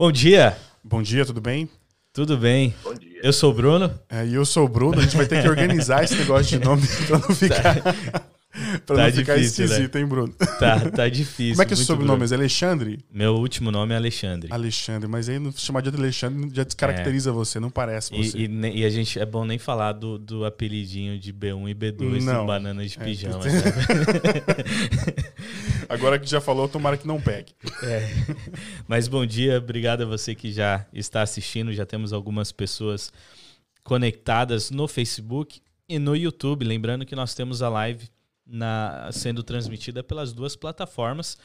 Bom dia. Bom dia, tudo bem? Tudo bem. Bom dia. Eu sou o Bruno. É, e eu sou o Bruno, a gente vai ter que organizar esse negócio de nome pra não ficar, pra Tá não ficar difícil, esquisito, hein, Bruno? Tá, tá difícil. Como é que é o sobrenome? É Alexandre? Meu último nome é Alexandre. Alexandre, mas aí não chamar de Alexandre já descaracteriza você, não parece você. E, e e a gente é bom nem falar do, do apelidinho de B1 e B2 Não. Banana de É, Pijama. né? Agora que já falou, tomara que não pegue. É. Mas bom dia, obrigado a você que já está assistindo. Já temos algumas pessoas conectadas no Facebook e no YouTube. Lembrando que nós temos a live na- sendo transmitida pelas duas plataformas.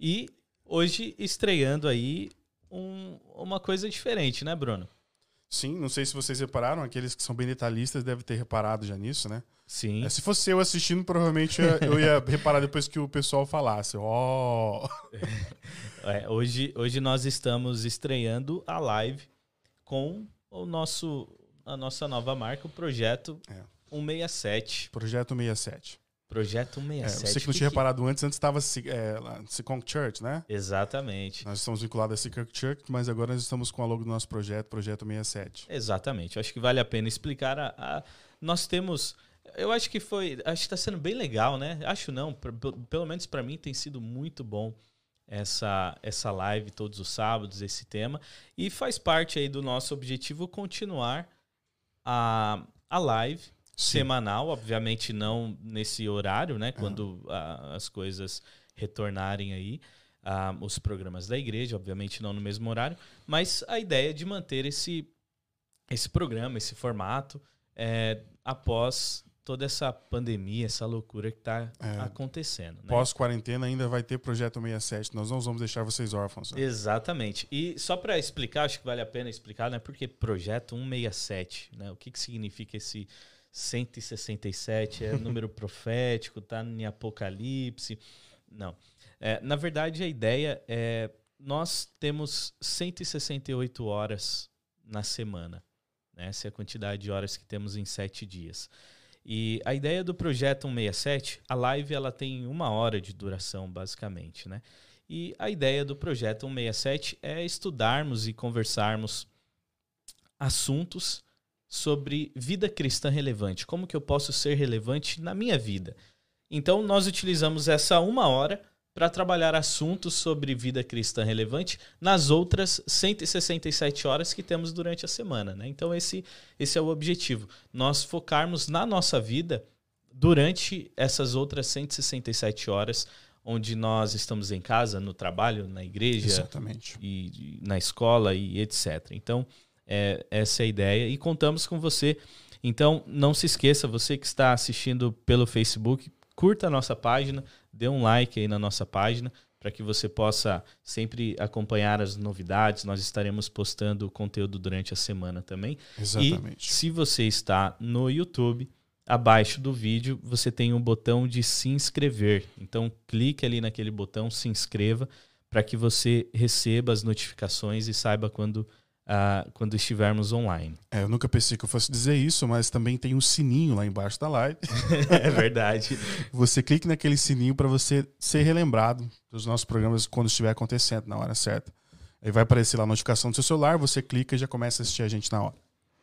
E hoje estreando aí um- uma coisa diferente, né, Bruno? Sim, não sei se vocês repararam, aqueles que são bem detalhistas devem ter reparado já nisso, né? Sim. É, se fosse eu assistindo, provavelmente eu ia, reparar depois que o pessoal falasse. Ó, É, hoje, hoje nós estamos estreando a live com o nosso, a nossa nova marca, o Projeto É. 167. Projeto 67. Projeto É, 167. você que não tinha reparado antes, antes estava é, Seacon Church, né? Exatamente. Nós estamos vinculados a Seacon Church, mas agora nós estamos com a logo do nosso projeto, Projeto 67. Exatamente. Eu acho que vale a pena explicar. A, a- nós temos. Eu acho que foi. Acho que está sendo bem legal, né? Acho não. Pelo menos para mim tem sido muito bom essa, essa live todos os sábados, esse tema. E faz parte aí do nosso objetivo continuar a, a live Sim. semanal, obviamente não nesse horário, né? Quando ah, as coisas retornarem aí, os programas da igreja, obviamente não no mesmo horário, mas a ideia é de manter esse, esse programa, esse formato, é, após toda essa pandemia, essa loucura que está É. acontecendo. Né? Pós-quarentena ainda vai ter Projeto 67. Nós não vamos deixar vocês órfãos. né? Exatamente. E só para explicar, acho que vale a pena explicar, né? Porque projeto 167, né? O que, que significa esse 167? É número profético, tá em Apocalipse? Não. É, na verdade, a ideia é nós temos 168 horas na semana. Né? Essa é a quantidade de horas que temos em sete dias. E a ideia do projeto 167, a live ela tem uma hora de duração, basicamente, né? E a ideia do projeto 167 é estudarmos e conversarmos assuntos sobre vida cristã relevante. Como que eu posso ser relevante na minha vida? Então, nós utilizamos essa uma hora para trabalhar assuntos sobre vida cristã relevante nas outras 167 horas que temos durante a semana. Né? Então, esse, esse é o objetivo. Nós focarmos na nossa vida durante essas outras 167 horas, onde nós estamos em casa, no trabalho, na igreja, Exatamente. e, e na escola e etc. Então, é, essa é a ideia e contamos com você. Então, não se esqueça, você que está assistindo pelo Facebook, curta a nossa página, dê um like aí na nossa página para que você possa sempre acompanhar as novidades. Nós estaremos postando conteúdo durante a semana também. Exatamente. E se você está no YouTube, abaixo do vídeo você tem um botão de se inscrever. Então clique ali naquele botão se inscreva para que você receba as notificações e saiba quando, ah, quando estivermos online. É, eu nunca pensei que eu fosse dizer isso, mas também tem um sininho lá embaixo da live. é verdade. Você clique naquele sininho para você ser relembrado dos nossos programas quando estiver acontecendo na hora certa. Aí vai aparecer lá a notificação do seu celular, você clica e já começa a assistir a gente na hora.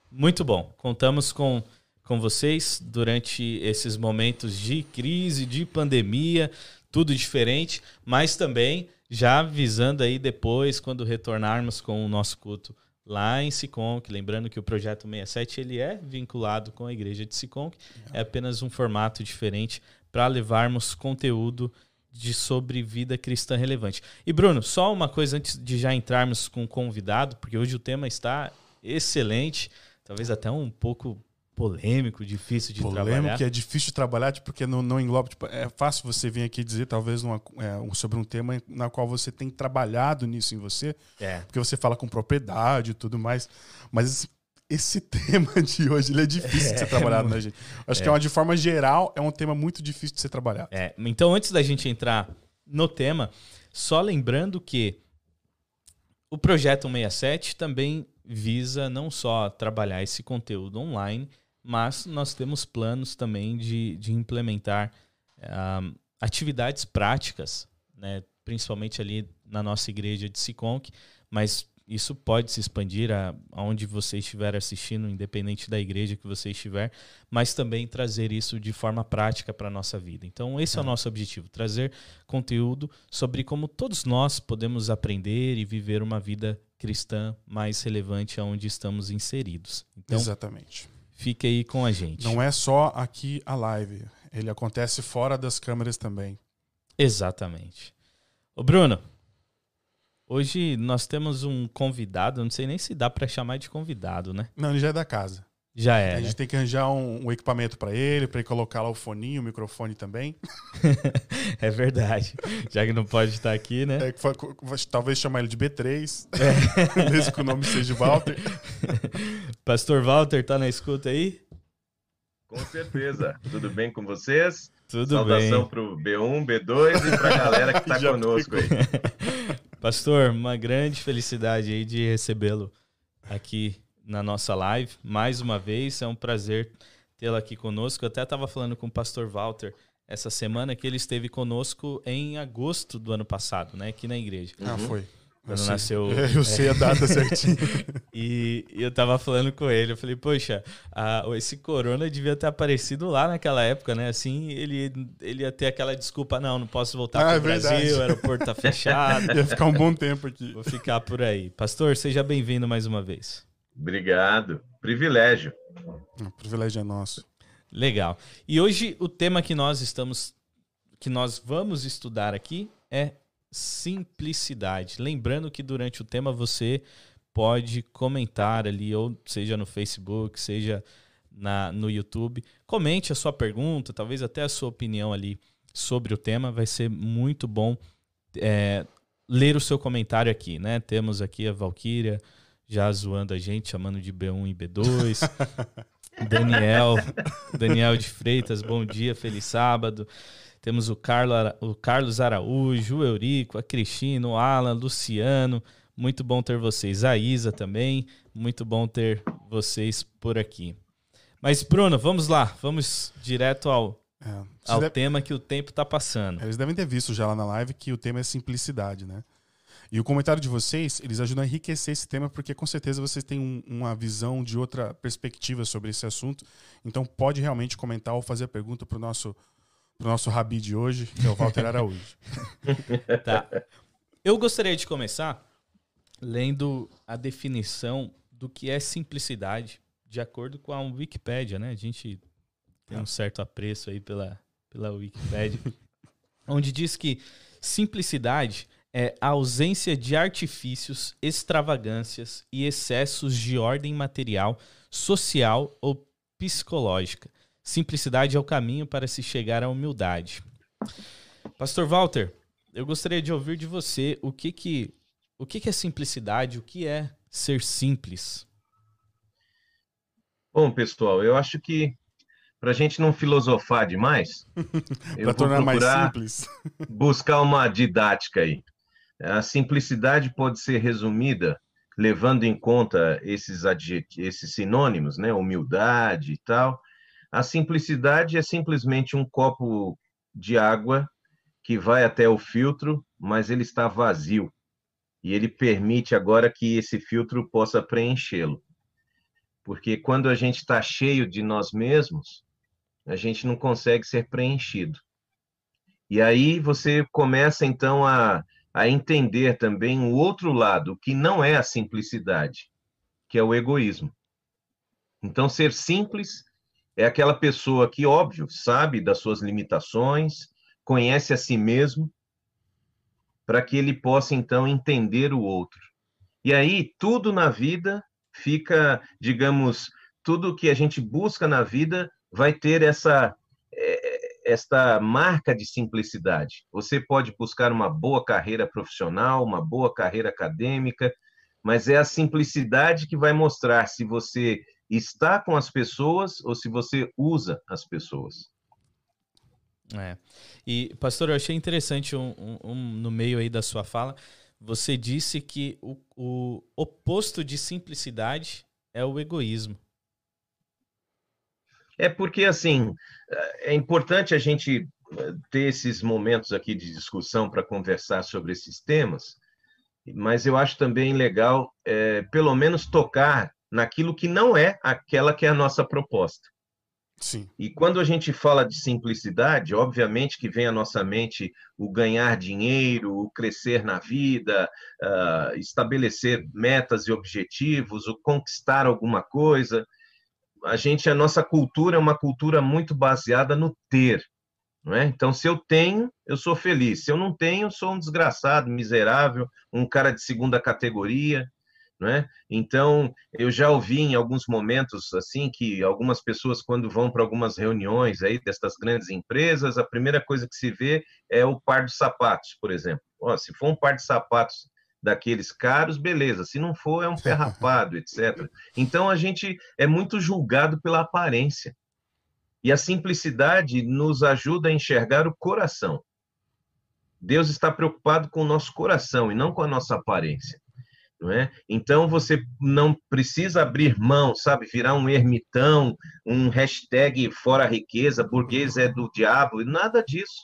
Muito bom. Contamos com, com vocês durante esses momentos de crise, de pandemia, tudo diferente, mas também já visando aí depois, quando retornarmos com o nosso culto lá em Siconc, lembrando que o projeto 67 ele é vinculado com a igreja de Siconc, é apenas um formato diferente para levarmos conteúdo de sobre vida cristã relevante. E Bruno, só uma coisa antes de já entrarmos com o convidado, porque hoje o tema está excelente, talvez até um pouco polêmico, difícil de Polêmico, trabalhar. que é difícil de trabalhar, tipo, porque não, não engloba. Tipo, é fácil você vir aqui dizer, talvez, numa- é, sobre um tema na qual você tem trabalhado nisso em você, É. porque você fala com propriedade e tudo mais. Mas esse, tema de hoje é difícil de ser trabalhado, né, gente? Acho que é uma, de forma geral, é um tema muito difícil de ser trabalhado. É, então, antes da gente entrar no tema, só lembrando que o projeto 167 também visa não só trabalhar esse conteúdo online, mas nós temos planos também de, de implementar ah, atividades práticas, né, principalmente ali na nossa igreja de Siconc, mas isso pode se expandir a, aonde você estiver assistindo, independente da igreja que você estiver, mas também trazer isso de forma prática para a nossa vida. Então, esse é. é o nosso objetivo: trazer conteúdo sobre como todos nós podemos aprender e viver uma vida cristã mais relevante aonde estamos inseridos. Então, Exatamente. Fique aí com a gente. Não é só aqui a live, ele acontece fora das câmeras também. Exatamente. Ô Bruno, Hoje nós temos um convidado, não sei nem se dá para chamar de convidado, né? Não, ele já é da casa. Já é. A gente né? tem que arranjar um, um equipamento para ele, para ele colocar lá o foninho, o microfone também. é verdade. Já que não pode estar aqui, né? É, talvez chamar ele de B3, é. mesmo que o nome seja Walter. Pastor Walter, tá na escuta aí? Com certeza. Tudo bem com vocês? Tudo Saudação bem. Saudação para o B1, B2 e para a galera que está conosco aí. Pastor, uma grande felicidade aí de recebê-lo aqui na nossa live. Mais uma vez, é um prazer tê-lo aqui conosco. Eu até estava falando com o pastor Walter essa semana que ele esteve conosco em agosto do ano passado, né, aqui na igreja. Ah, foi. Quando eu nasceu. Eu sei a data certinho. e, e, eu tava falando com ele, eu falei, poxa, a, esse corona devia ter aparecido lá naquela época, né? Assim, ele, ele ia ter aquela desculpa, não, não posso voltar ah, pro é Brasil, o aeroporto tá fechado. ia ficar um bom tempo aqui. Vou ficar por aí. Pastor, seja bem-vindo mais uma vez. Obrigado. Privilégio. O privilégio é nosso. Legal. E hoje o tema que nós estamos, que nós vamos estudar aqui é simplicidade. Lembrando que durante o tema você pode comentar ali, ou seja no Facebook, seja na, no YouTube. Comente a sua pergunta, talvez até a sua opinião ali sobre o tema. Vai ser muito bom é, ler o seu comentário aqui, né? Temos aqui a Valkyria já zoando a gente, chamando de B1 e B2. Daniel, Daniel de Freitas, bom dia, feliz sábado. Temos o, Carlo, o Carlos Araújo, o Eurico, a Cristina, o Alan, Luciano. Muito bom ter vocês. A Isa também. Muito bom ter vocês por aqui. Mas, Bruno, vamos lá. Vamos direto ao, é, ao deve... tema que o tempo está passando. Eles devem ter visto já lá na live que o tema é simplicidade, né? E o comentário de vocês, eles ajudam a enriquecer esse tema, porque com certeza vocês têm um, uma visão de outra perspectiva sobre esse assunto. Então pode realmente comentar ou fazer a pergunta para o nosso pro nosso rabi de hoje, que é o Walter Araújo. tá. Eu gostaria de começar lendo a definição do que é simplicidade, de acordo com a Wikipédia, né? A gente tem um certo apreço aí pela, pela Wikipédia, onde diz que simplicidade é a ausência de artifícios, extravagâncias e excessos de ordem material, social ou psicológica, Simplicidade é o caminho para se chegar à humildade. Pastor Walter, eu gostaria de ouvir de você o que que o que, que é simplicidade, o que é ser simples. Bom, pessoal, eu acho que para a gente não filosofar demais, para tornar mais simples, buscar uma didática aí. A simplicidade pode ser resumida levando em conta esses esses sinônimos, né, humildade e tal, a simplicidade é simplesmente um copo de água que vai até o filtro, mas ele está vazio. E ele permite agora que esse filtro possa preenchê-lo. Porque quando a gente está cheio de nós mesmos, a gente não consegue ser preenchido. E aí você começa então a, a entender também o outro lado, que não é a simplicidade, que é o egoísmo. Então, ser simples é aquela pessoa que, óbvio, sabe das suas limitações, conhece a si mesmo, para que ele possa então entender o outro. E aí tudo na vida fica, digamos, tudo que a gente busca na vida vai ter essa esta marca de simplicidade. Você pode buscar uma boa carreira profissional, uma boa carreira acadêmica, mas é a simplicidade que vai mostrar se você está com as pessoas ou se você usa as pessoas. É. E, pastor, eu achei interessante um, um, um, no meio aí da sua fala, você disse que o, o oposto de simplicidade é o egoísmo. É porque, assim, é importante a gente eh, ter esses momentos aqui de discussão para conversar sobre esses temas, mas eu acho também legal, é, pelo menos, tocar naquilo que não é aquela que é a nossa proposta. Sim. E quando a gente fala de simplicidade, obviamente que vem à nossa mente o ganhar dinheiro, o crescer na vida, uh, estabelecer metas e objetivos, o conquistar alguma coisa. A gente, a nossa cultura é uma cultura muito baseada no ter. Não é? Então, se eu tenho, eu sou feliz. Se eu não tenho, sou um desgraçado, miserável, um cara de segunda categoria. Né? Então, eu já ouvi em alguns momentos assim que algumas pessoas quando vão para algumas reuniões aí destas grandes empresas, a primeira coisa que se vê é o par de sapatos, por exemplo. Ó, se for um par de sapatos daqueles caros, beleza. Se não for, é um ferrapado, etc. Então a gente é muito julgado pela aparência. E a simplicidade nos ajuda a enxergar o coração. Deus está preocupado com o nosso coração e não com a nossa aparência não é? Então você não precisa abrir mão, sabe, virar um ermitão, um hashtag fora riqueza, burguês é do diabo, nada disso.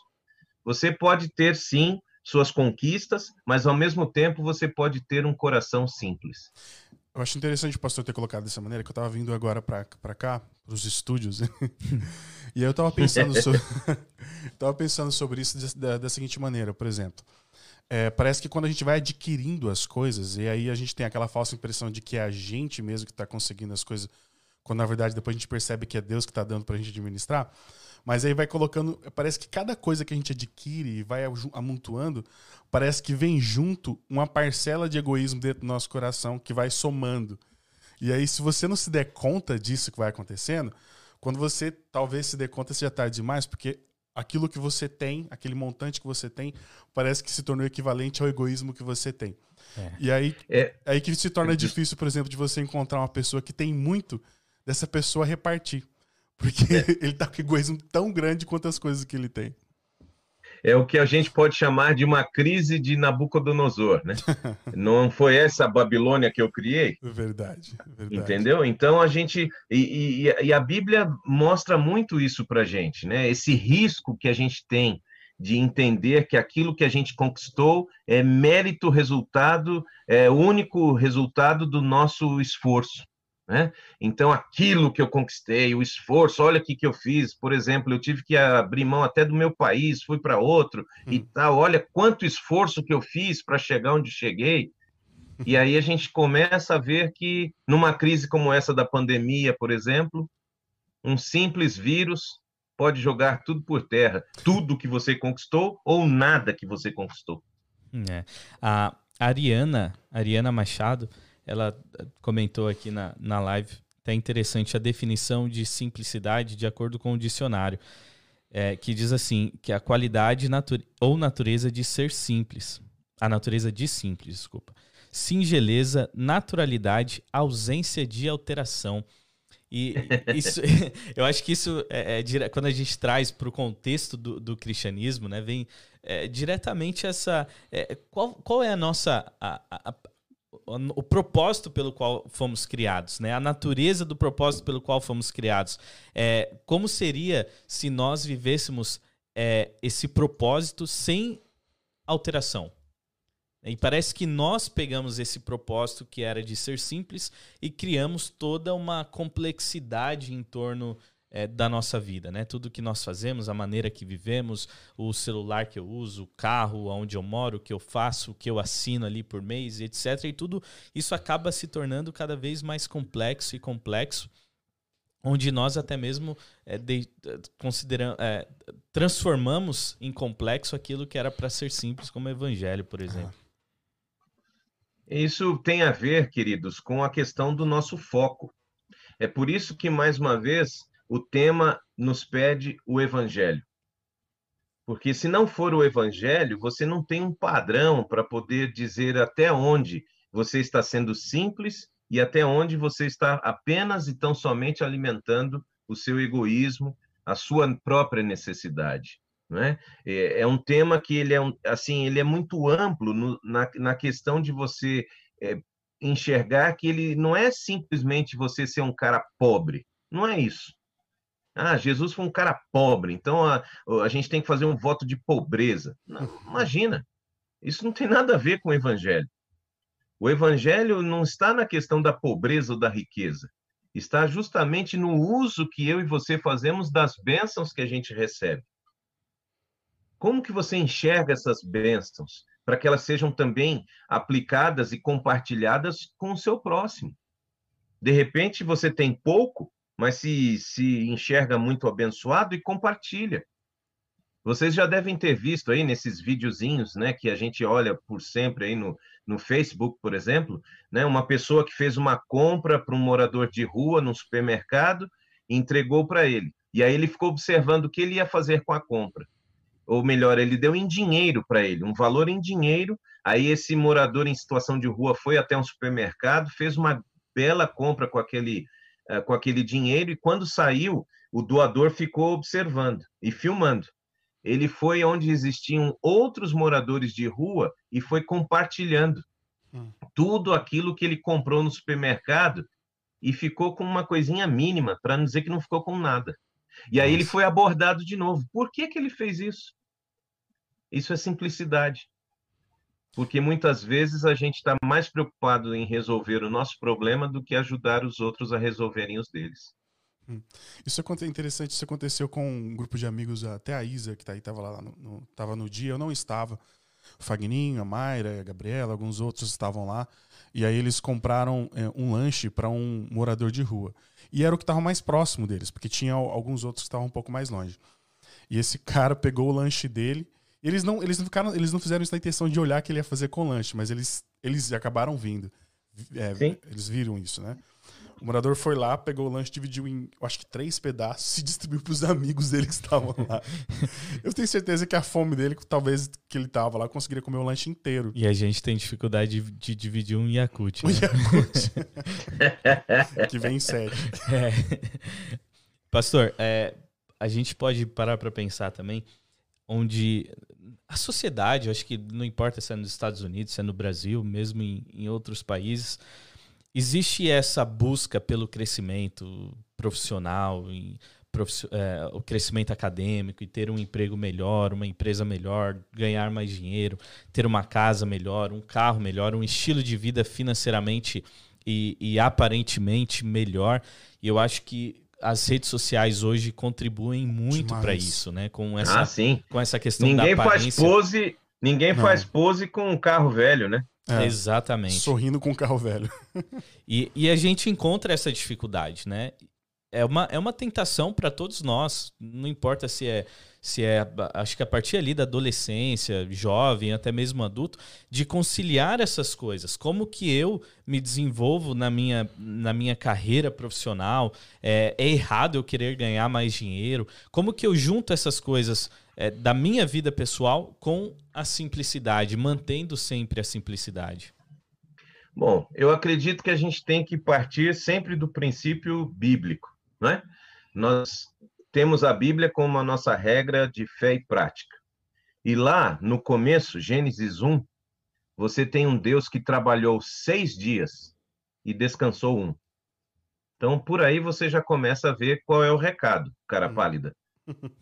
Você pode ter sim suas conquistas, mas ao mesmo tempo você pode ter um coração simples. Eu acho interessante o pastor ter colocado dessa maneira, que eu estava vindo agora para cá, para os estúdios, e aí eu estava pensando, sobre, tava pensando sobre isso da, da seguinte maneira, por exemplo. É, parece que quando a gente vai adquirindo as coisas, e aí a gente tem aquela falsa impressão de que é a gente mesmo que está conseguindo as coisas, quando na verdade depois a gente percebe que é Deus que está dando para a gente administrar. Mas aí vai colocando. Parece que cada coisa que a gente adquire e vai amontoando, parece que vem junto uma parcela de egoísmo dentro do nosso coração que vai somando. E aí, se você não se der conta disso que vai acontecendo, quando você talvez se dê conta, seja tarde demais, porque aquilo que você tem, aquele montante que você tem, parece que se tornou equivalente ao egoísmo que você tem. É. E aí, é. aí que se torna difícil, por exemplo, de você encontrar uma pessoa que tem muito dessa pessoa repartir. Porque é. ele tá com egoísmo tão grande quanto as coisas que ele tem é o que a gente pode chamar de uma crise de Nabucodonosor, né? Não foi essa Babilônia que eu criei? Verdade, verdade. Entendeu? Então a gente e, e, e a Bíblia mostra muito isso para gente, né? Esse risco que a gente tem de entender que aquilo que a gente conquistou é mérito resultado, é único resultado do nosso esforço. Né? Então, aquilo que eu conquistei, o esforço, olha o que eu fiz. Por exemplo, eu tive que abrir mão até do meu país, fui para outro hum. e tal. Olha quanto esforço que eu fiz para chegar onde cheguei. E aí a gente começa a ver que, numa crise como essa da pandemia, por exemplo, um simples vírus pode jogar tudo por terra. Tudo que você conquistou ou nada que você conquistou. É. A Ariana, Ariana Machado, ela eh, comentou aqui na, na live, tá interessante a definição de simplicidade de acordo com o dicionário, é, que diz assim, que a qualidade ou natureza de ser simples, a natureza de simples, desculpa, singeleza, naturalidade, ausência de alteração. E isso, eu acho que isso é, é quando a gente traz para o contexto do, do, cristianismo, né, vem é, diretamente essa é, qual, qual é a nossa a, a, o propósito pelo qual fomos criados, né? A natureza do propósito pelo qual fomos criados. É, como seria se nós vivêssemos é, esse propósito sem alteração? E parece que nós pegamos esse propósito que era de ser simples e criamos toda uma complexidade em torno é, da nossa vida, né? Tudo que nós fazemos, a maneira que vivemos, o celular que eu uso, o carro onde eu moro, o que eu faço, o que eu assino ali por mês, etc. E tudo isso acaba se tornando cada vez mais complexo e complexo, onde nós até mesmo é, de, consideramos, é, transformamos em complexo aquilo que era para ser simples, como o evangelho, por exemplo. Isso tem a ver, queridos, com a questão do nosso foco. É por isso que, mais uma vez, o tema nos pede o evangelho. Porque se não for o evangelho, você não tem um padrão para poder dizer até onde você está sendo simples e até onde você está apenas e tão somente alimentando o seu egoísmo, a sua própria necessidade. Né? É, um tema que ele é, assim, ele é muito amplo no, na, na questão de você é, enxergar que ele não é simplesmente você ser um cara pobre, não é isso. Ah, Jesus foi um cara pobre, então a, a gente tem que fazer um voto de pobreza. Não, imagina, isso não tem nada a ver com o evangelho. O evangelho não está na questão da pobreza ou da riqueza, está justamente no uso que eu e você fazemos das bênçãos que a gente recebe. Como que você enxerga essas bênçãos para que elas sejam também aplicadas e compartilhadas com o seu próximo? De repente você tem pouco, mas se, se enxerga muito abençoado e compartilha. Vocês já devem ter visto aí nesses videozinhos, né, que a gente olha por sempre aí no, no Facebook, por exemplo, né, uma pessoa que fez uma compra para um morador de rua num supermercado entregou para ele. E aí ele ficou observando o que ele ia fazer com a compra. Ou melhor, ele deu em dinheiro para ele, um valor em dinheiro. Aí esse morador em situação de rua foi até um supermercado, fez uma bela compra com aquele, uh, com aquele dinheiro e quando saiu, o doador ficou observando e filmando ele foi onde existiam outros moradores de rua e foi compartilhando hum. tudo aquilo que ele comprou no supermercado e ficou com uma coisinha mínima, para não dizer que não ficou com nada. E aí ele foi abordado de novo. Por que, que ele fez isso? Isso é simplicidade. Porque muitas vezes a gente está mais preocupado em resolver o nosso problema do que ajudar os outros a resolverem os deles. Hum. Isso é interessante, isso aconteceu com um grupo de amigos, até a Isa, que tá aí, tava lá no, no, tava no dia, eu não estava. O Fagninho, a Mayra, a Gabriela, alguns outros estavam lá. E aí eles compraram é, um lanche para um morador de rua. E era o que estava mais próximo deles, porque tinha alguns outros que estavam um pouco mais longe. E esse cara pegou o lanche dele. Eles não, eles não ficaram, eles não fizeram isso na intenção de olhar que ele ia fazer com o lanche, mas eles, eles acabaram vindo. É, eles viram isso, né? O morador foi lá, pegou o lanche, dividiu em, eu acho que três pedaços e distribuiu para os amigos dele que estavam lá. eu tenho certeza que a fome dele, talvez que ele tava lá, conseguiria comer o lanche inteiro. E a gente tem dificuldade de, de dividir um Yakut. Né? Um Yakut. que vem em sete. É. Pastor, é, a gente pode parar para pensar também onde a sociedade, eu acho que não importa se é nos Estados Unidos, se é no Brasil, mesmo em, em outros países, existe essa busca pelo crescimento profissional, em, é, o crescimento acadêmico e ter um emprego melhor, uma empresa melhor, ganhar mais dinheiro, ter uma casa melhor, um carro melhor, um estilo de vida financeiramente e, e aparentemente melhor. E eu acho que as redes sociais hoje contribuem muito para isso, né? Com essa, ah, sim. com essa questão ninguém da aparência. Faz pose, ninguém Não. faz pose com um carro velho, né? É, Exatamente. Sorrindo com o carro velho. e, e a gente encontra essa dificuldade, né? É uma, é uma tentação para todos nós. Não importa se é, se é. Acho que a partir ali da adolescência, jovem, até mesmo adulto, de conciliar essas coisas. Como que eu me desenvolvo na minha, na minha carreira profissional? É, é errado eu querer ganhar mais dinheiro? Como que eu junto essas coisas é, da minha vida pessoal com a simplicidade, mantendo sempre a simplicidade? Bom, eu acredito que a gente tem que partir sempre do princípio bíblico, né? Nós temos a Bíblia como a nossa regra de fé e prática. E lá, no começo, Gênesis 1, você tem um Deus que trabalhou seis dias e descansou um. Então, por aí você já começa a ver qual é o recado, cara hum. pálida.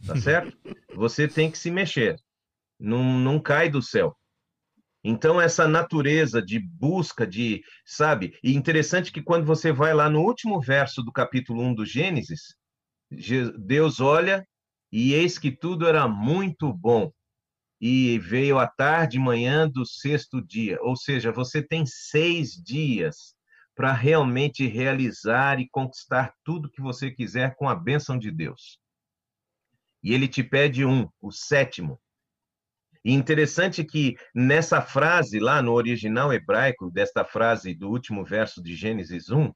Tá certo? Você tem que se mexer. Não, não cai do céu. Então, essa natureza de busca, de, sabe? E interessante que quando você vai lá no último verso do capítulo 1 do Gênesis, Deus olha e eis que tudo era muito bom. E veio a tarde e manhã do sexto dia. Ou seja, você tem seis dias para realmente realizar e conquistar tudo que você quiser com a bênção de Deus e ele te pede um, o sétimo. E interessante que nessa frase, lá no original hebraico, desta frase do último verso de Gênesis 1,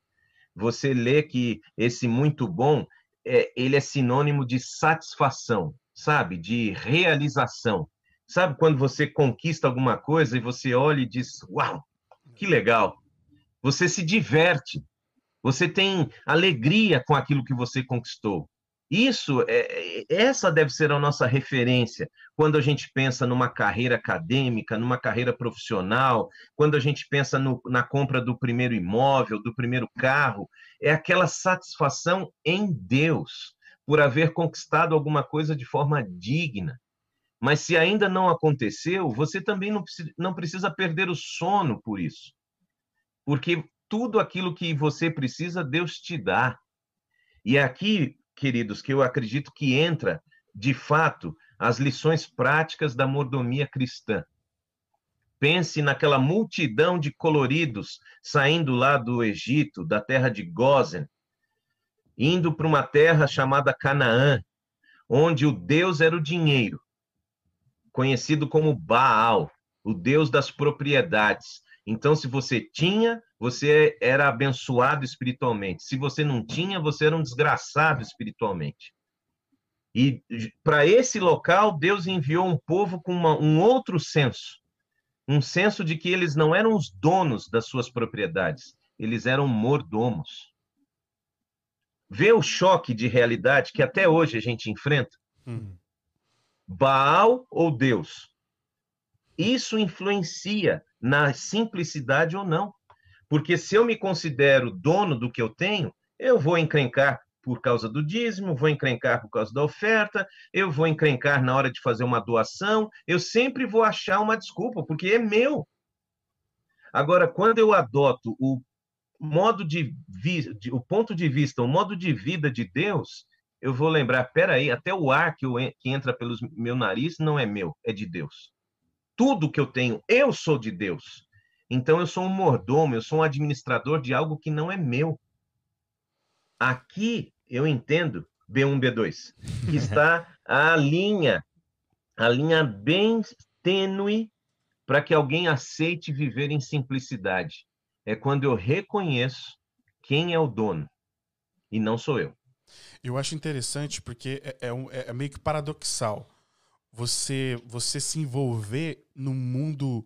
você lê que esse muito bom, é, ele é sinônimo de satisfação, sabe? De realização. Sabe quando você conquista alguma coisa e você olha e diz: Uau, que legal! Você se diverte, você tem alegria com aquilo que você conquistou. Isso, é, é, essa deve ser a nossa referência quando a gente pensa numa carreira acadêmica, numa carreira profissional, quando a gente pensa no, na compra do primeiro imóvel, do primeiro carro, é aquela satisfação em Deus por haver conquistado alguma coisa de forma digna. Mas se ainda não aconteceu, você também não não precisa perder o sono por isso. porque tudo aquilo que você precisa, Deus te dá. E aqui, queridos, que eu acredito que entra, de fato, as lições práticas da mordomia cristã. Pense naquela multidão de coloridos saindo lá do Egito, da terra de Gozen, indo para uma terra chamada Canaã, onde o Deus era o dinheiro, conhecido como Baal, o Deus das propriedades. Então, se você tinha, você era abençoado espiritualmente. Se você não tinha, você era um desgraçado espiritualmente. E para esse local, Deus enviou um povo com uma, um outro senso um senso de que eles não eram os donos das suas propriedades, eles eram mordomos. Vê o choque de realidade que até hoje a gente enfrenta? Hum. Baal ou Deus? Isso influencia na simplicidade ou não. Porque se eu me considero dono do que eu tenho, eu vou encrencar por causa do dízimo, vou encrencar por causa da oferta, eu vou encrencar na hora de fazer uma doação, eu sempre vou achar uma desculpa, porque é meu. Agora, quando eu adoto o modo de, vi, o ponto de vista, o modo de vida de Deus, eu vou lembrar, peraí, até o ar que, eu, que entra pelo meu nariz não é meu, é de Deus. Tudo que eu tenho, eu sou de Deus. Então eu sou um mordomo, eu sou um administrador de algo que não é meu. Aqui eu entendo B1, B2, que está a linha, a linha bem tênue para que alguém aceite viver em simplicidade. É quando eu reconheço quem é o dono e não sou eu. Eu acho interessante porque é, é, um, é meio que paradoxal você você se envolver num mundo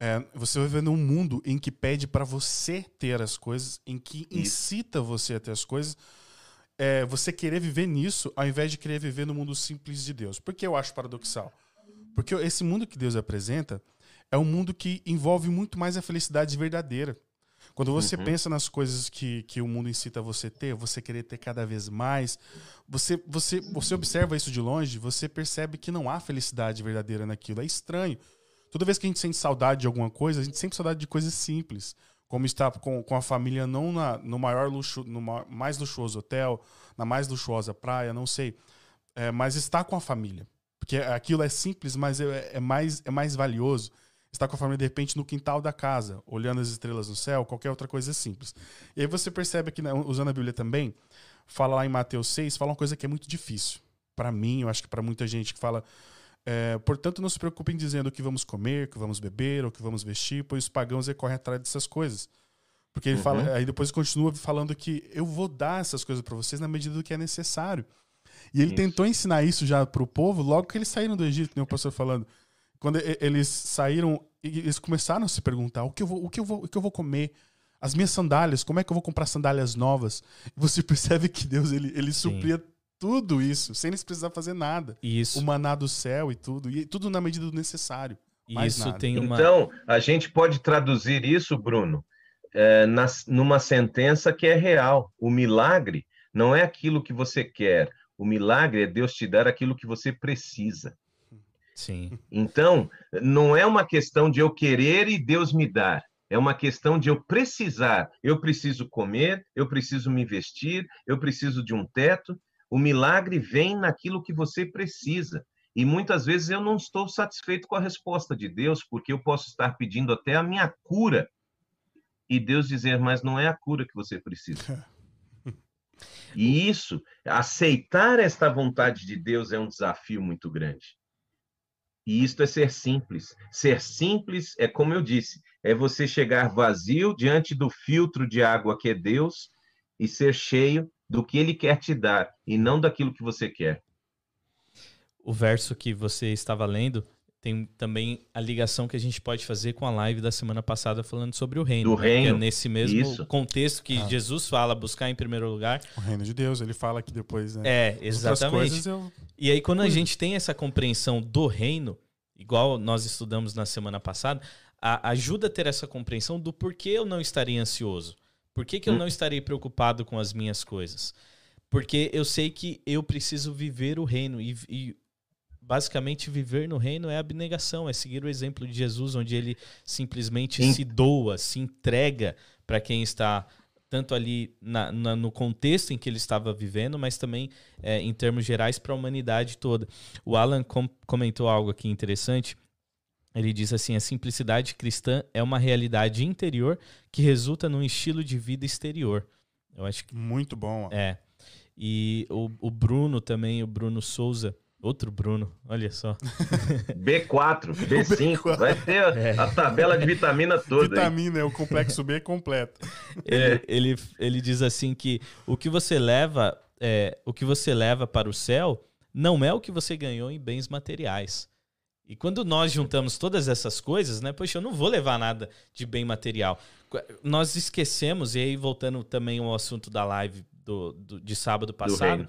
é, você vai viver num mundo em que pede para você ter as coisas, em que Isso. incita você a ter as coisas, é, você querer viver nisso ao invés de querer viver no mundo simples de Deus. Por que eu acho paradoxal? Porque esse mundo que Deus apresenta é um mundo que envolve muito mais a felicidade verdadeira. Quando você uhum. pensa nas coisas que, que o mundo incita você a ter, você querer ter cada vez mais, você, você, você observa isso de longe, você percebe que não há felicidade verdadeira naquilo. É estranho. Toda vez que a gente sente saudade de alguma coisa, a gente sente saudade de coisas simples. Como estar com, com a família não na, no maior luxo, no mais luxuoso hotel, na mais luxuosa praia, não sei. É, mas estar com a família. Porque aquilo é simples, mas é, é, mais, é mais valioso. Estar com a família, de repente, no quintal da casa, olhando as estrelas no céu, qualquer outra coisa simples. E aí você percebe que, né, usando a Bíblia também, fala lá em Mateus 6, fala uma coisa que é muito difícil. Para mim, eu acho que para muita gente que fala é, portanto, não se preocupem dizendo o que vamos comer, o que vamos beber, o que vamos vestir, pois os pagãos recorrem atrás dessas coisas. Porque ele uhum. fala, aí depois continua falando que eu vou dar essas coisas para vocês na medida do que é necessário. E ele isso. tentou ensinar isso já para o povo logo que eles saíram do Egito, nem o pastor falando. Quando eles saíram, eles começaram a se perguntar o que eu vou, o que eu vou, o que eu vou comer, as minhas sandálias, como é que eu vou comprar sandálias novas? Você percebe que Deus ele, ele supria tudo isso, sem eles precisar fazer nada. Isso. O maná do céu e tudo. E tudo na medida do necessário. isso nada. tem uma. Então, a gente pode traduzir isso, Bruno, é, na, numa sentença que é real. O milagre não é aquilo que você quer. O milagre é Deus te dar aquilo que você precisa. Sim. Então, não é uma questão de eu querer e Deus me dar. É uma questão de eu precisar. Eu preciso comer, eu preciso me vestir, eu preciso de um teto, o milagre vem naquilo que você precisa. E muitas vezes eu não estou satisfeito com a resposta de Deus, porque eu posso estar pedindo até a minha cura. E Deus dizer, mas não é a cura que você precisa. E isso, aceitar esta vontade de Deus é um desafio muito grande. E isto é ser simples. Ser simples é como eu disse, é você chegar vazio diante do filtro de água que é Deus e ser cheio do que ele quer te dar e não daquilo que você quer. O verso que você estava lendo tem também a ligação que a gente pode fazer com a live da semana passada falando sobre o reino. Do né? reino. Que é nesse mesmo Isso. contexto que ah. Jesus fala, buscar em primeiro lugar. O reino de Deus, ele fala que depois, né? É, exatamente. Eu... E aí, quando a gente tem essa compreensão do reino, igual nós estudamos na semana passada, a, ajuda a ter essa compreensão do porquê eu não estaria ansioso. Por que, que eu hum. não estarei preocupado com as minhas coisas? Porque eu sei que eu preciso viver o reino. E, e, basicamente viver no reino é abnegação, é seguir o exemplo de Jesus, onde ele simplesmente se doa, se entrega para quem está tanto ali na, na, no contexto em que ele estava vivendo, mas também é, em termos gerais para a humanidade toda. O Alan com, comentou algo aqui interessante. Ele diz assim: a simplicidade cristã é uma realidade interior que resulta num estilo de vida exterior. Eu acho que. Muito bom. É. E o, o Bruno também, o Bruno Souza, Outro Bruno, olha só. B4, B5, vai ter é. a tabela de vitamina toda. Vitamina, é o complexo B completo. Ele, é. ele, ele diz assim que o que você leva, é, o que você leva para o céu não é o que você ganhou em bens materiais. E quando nós juntamos todas essas coisas, né? Poxa, eu não vou levar nada de bem material. Nós esquecemos, e aí voltando também ao assunto da live do, do de sábado passado,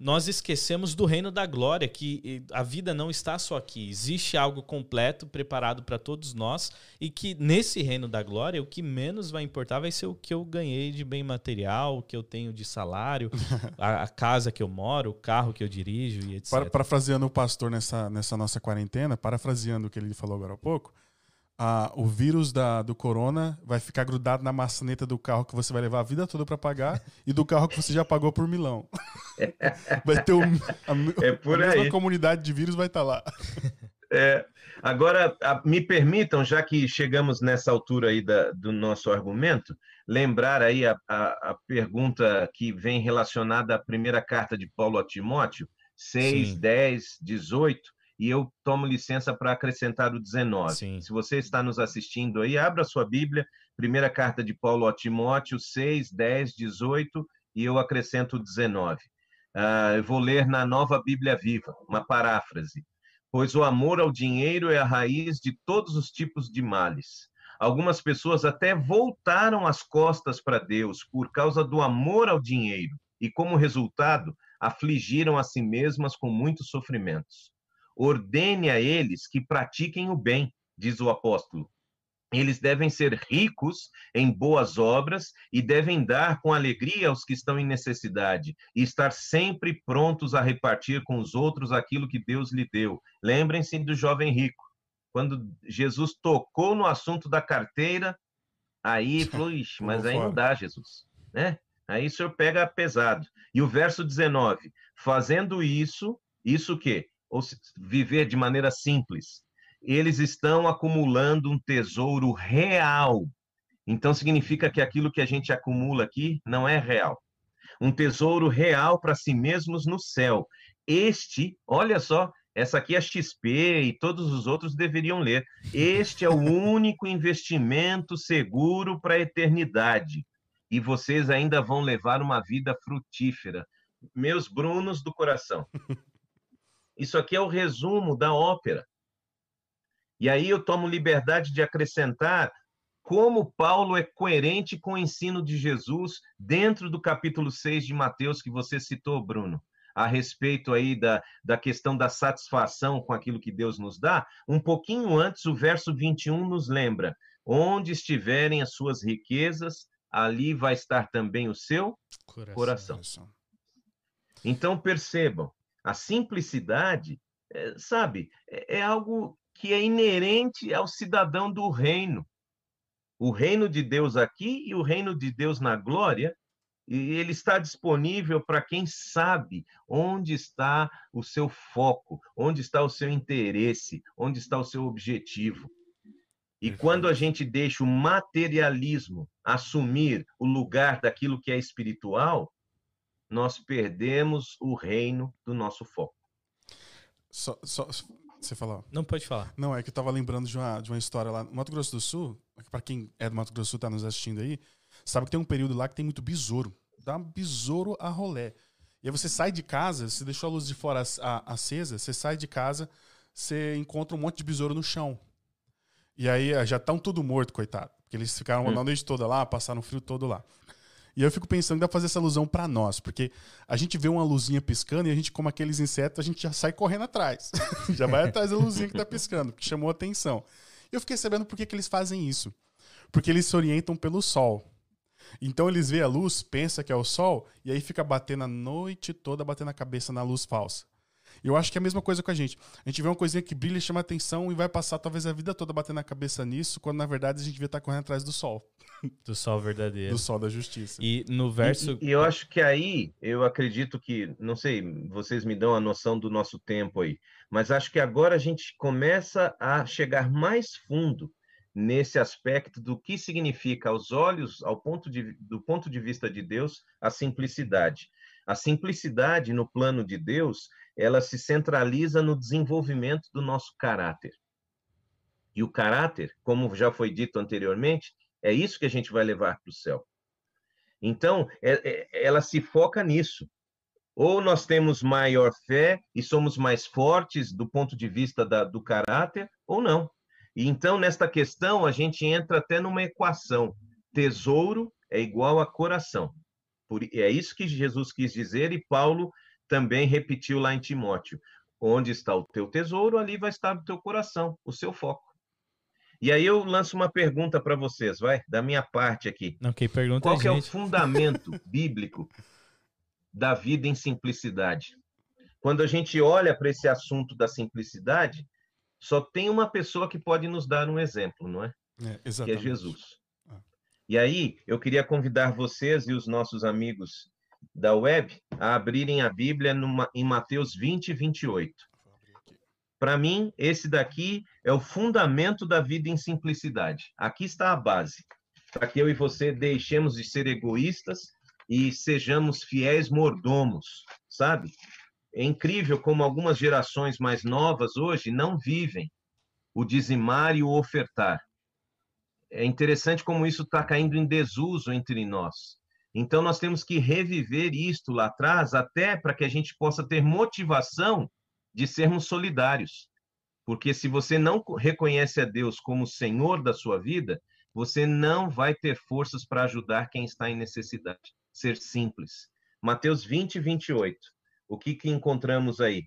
nós esquecemos do reino da glória, que a vida não está só aqui. Existe algo completo preparado para todos nós e que nesse reino da glória o que menos vai importar vai ser o que eu ganhei de bem material, o que eu tenho de salário, a, a casa que eu moro, o carro que eu dirijo e etc. Para, parafraseando o pastor nessa, nessa nossa quarentena, parafraseando o que ele falou agora há pouco, a, o vírus da, do corona vai ficar grudado na maçaneta do carro que você vai levar a vida toda para pagar e do carro que você já pagou por milão. vai ter o, a, é por a mesma aí. comunidade de vírus vai estar tá lá. É, agora, a, me permitam, já que chegamos nessa altura aí da, do nosso argumento, lembrar aí a, a, a, pergunta que vem relacionada à primeira carta de Paulo a Timóteo, 6, Sim. 10, 18, e eu tomo licença para acrescentar o 19. Sim. Se você está nos assistindo aí, abra sua Bíblia, primeira carta de Paulo a Timóteo, 6, 10, 18, e eu acrescento o 19. Uh, eu vou ler na nova Bíblia Viva, uma paráfrase. Pois o amor ao dinheiro é a raiz de todos os tipos de males. Algumas pessoas até voltaram as costas para Deus por causa do amor ao dinheiro e, como resultado, afligiram a si mesmas com muitos sofrimentos ordene a eles que pratiquem o bem, diz o apóstolo. Eles devem ser ricos em boas obras e devem dar com alegria aos que estão em necessidade e estar sempre prontos a repartir com os outros aquilo que Deus lhe deu. Lembrem-se do jovem rico. Quando Jesus tocou no assunto da carteira, aí falou: Ixi, mas aí não dá, Jesus. Né? Aí o senhor pega pesado. E o verso 19: Fazendo isso, isso o quê? Ou viver de maneira simples. Eles estão acumulando um tesouro real. Então significa que aquilo que a gente acumula aqui não é real. Um tesouro real para si mesmos no céu. Este, olha só, essa aqui é XP e todos os outros deveriam ler. Este é o único investimento seguro para a eternidade. E vocês ainda vão levar uma vida frutífera. Meus Brunos do coração. Isso aqui é o resumo da ópera. E aí eu tomo liberdade de acrescentar como Paulo é coerente com o ensino de Jesus dentro do capítulo 6 de Mateus que você citou, Bruno, a respeito aí da, da questão da satisfação com aquilo que Deus nos dá. Um pouquinho antes, o verso 21 nos lembra: onde estiverem as suas riquezas, ali vai estar também o seu coração. coração. Então percebam, a simplicidade, é, sabe, é, é algo que é inerente ao cidadão do reino. O reino de Deus aqui e o reino de Deus na glória, e ele está disponível para quem sabe onde está o seu foco, onde está o seu interesse, onde está o seu objetivo. E quando a gente deixa o materialismo assumir o lugar daquilo que é espiritual, nós perdemos o reino do nosso foco. Só, só, você falou? Não pode falar. Não, é que eu estava lembrando de uma, de uma história lá no Mato Grosso do Sul. Para quem é do Mato Grosso do Sul está nos assistindo aí, sabe que tem um período lá que tem muito besouro. Dá um besouro a rolé. E aí você sai de casa, você deixou a luz de fora acesa, você sai de casa, você encontra um monte de besouro no chão. E aí já estão tudo morto, coitado. Porque eles ficaram hum. a noite toda lá, passaram frio todo lá. E eu fico pensando que dá pra fazer essa alusão para nós, porque a gente vê uma luzinha piscando e a gente, como aqueles insetos, a gente já sai correndo atrás. já vai atrás da luzinha que tá piscando, porque chamou atenção. E eu fiquei sabendo por que, que eles fazem isso. Porque eles se orientam pelo sol. Então eles veem a luz, pensa que é o sol, e aí fica batendo a noite toda, batendo a cabeça na luz falsa. Eu acho que é a mesma coisa com a gente. A gente vê uma coisinha que brilha e chama atenção e vai passar talvez a vida toda batendo a cabeça nisso, quando na verdade a gente devia estar correndo atrás do sol. Do sol verdadeiro. Do sol da justiça. E no verso. E, e, eu acho que aí, eu acredito que, não sei, vocês me dão a noção do nosso tempo aí, mas acho que agora a gente começa a chegar mais fundo nesse aspecto do que significa aos olhos, ao ponto de, do ponto de vista de Deus, a simplicidade. A simplicidade no plano de Deus, ela se centraliza no desenvolvimento do nosso caráter. E o caráter, como já foi dito anteriormente, é isso que a gente vai levar para o céu. Então, é, é, ela se foca nisso. Ou nós temos maior fé e somos mais fortes do ponto de vista da, do caráter, ou não. E então, nesta questão, a gente entra até numa equação: tesouro é igual a coração. Por, é isso que Jesus quis dizer e Paulo também repetiu lá em Timóteo. Onde está o teu tesouro, ali vai estar o teu coração, o seu foco. E aí eu lanço uma pergunta para vocês, vai, da minha parte aqui. Não, quem pergunta Qual é, é o fundamento bíblico da vida em simplicidade? Quando a gente olha para esse assunto da simplicidade, só tem uma pessoa que pode nos dar um exemplo, não é? é que é Jesus. E aí, eu queria convidar vocês e os nossos amigos da web a abrirem a Bíblia numa, em Mateus 20 e 28. Para mim, esse daqui é o fundamento da vida em simplicidade. Aqui está a base, para que eu e você deixemos de ser egoístas e sejamos fiéis mordomos, sabe? É incrível como algumas gerações mais novas hoje não vivem o dizimar e o ofertar é interessante como isso está caindo em desuso entre nós. Então, nós temos que reviver isto lá atrás, até para que a gente possa ter motivação de sermos solidários. Porque se você não reconhece a Deus como Senhor da sua vida, você não vai ter forças para ajudar quem está em necessidade. Ser simples. Mateus 20, 28. O que, que encontramos aí?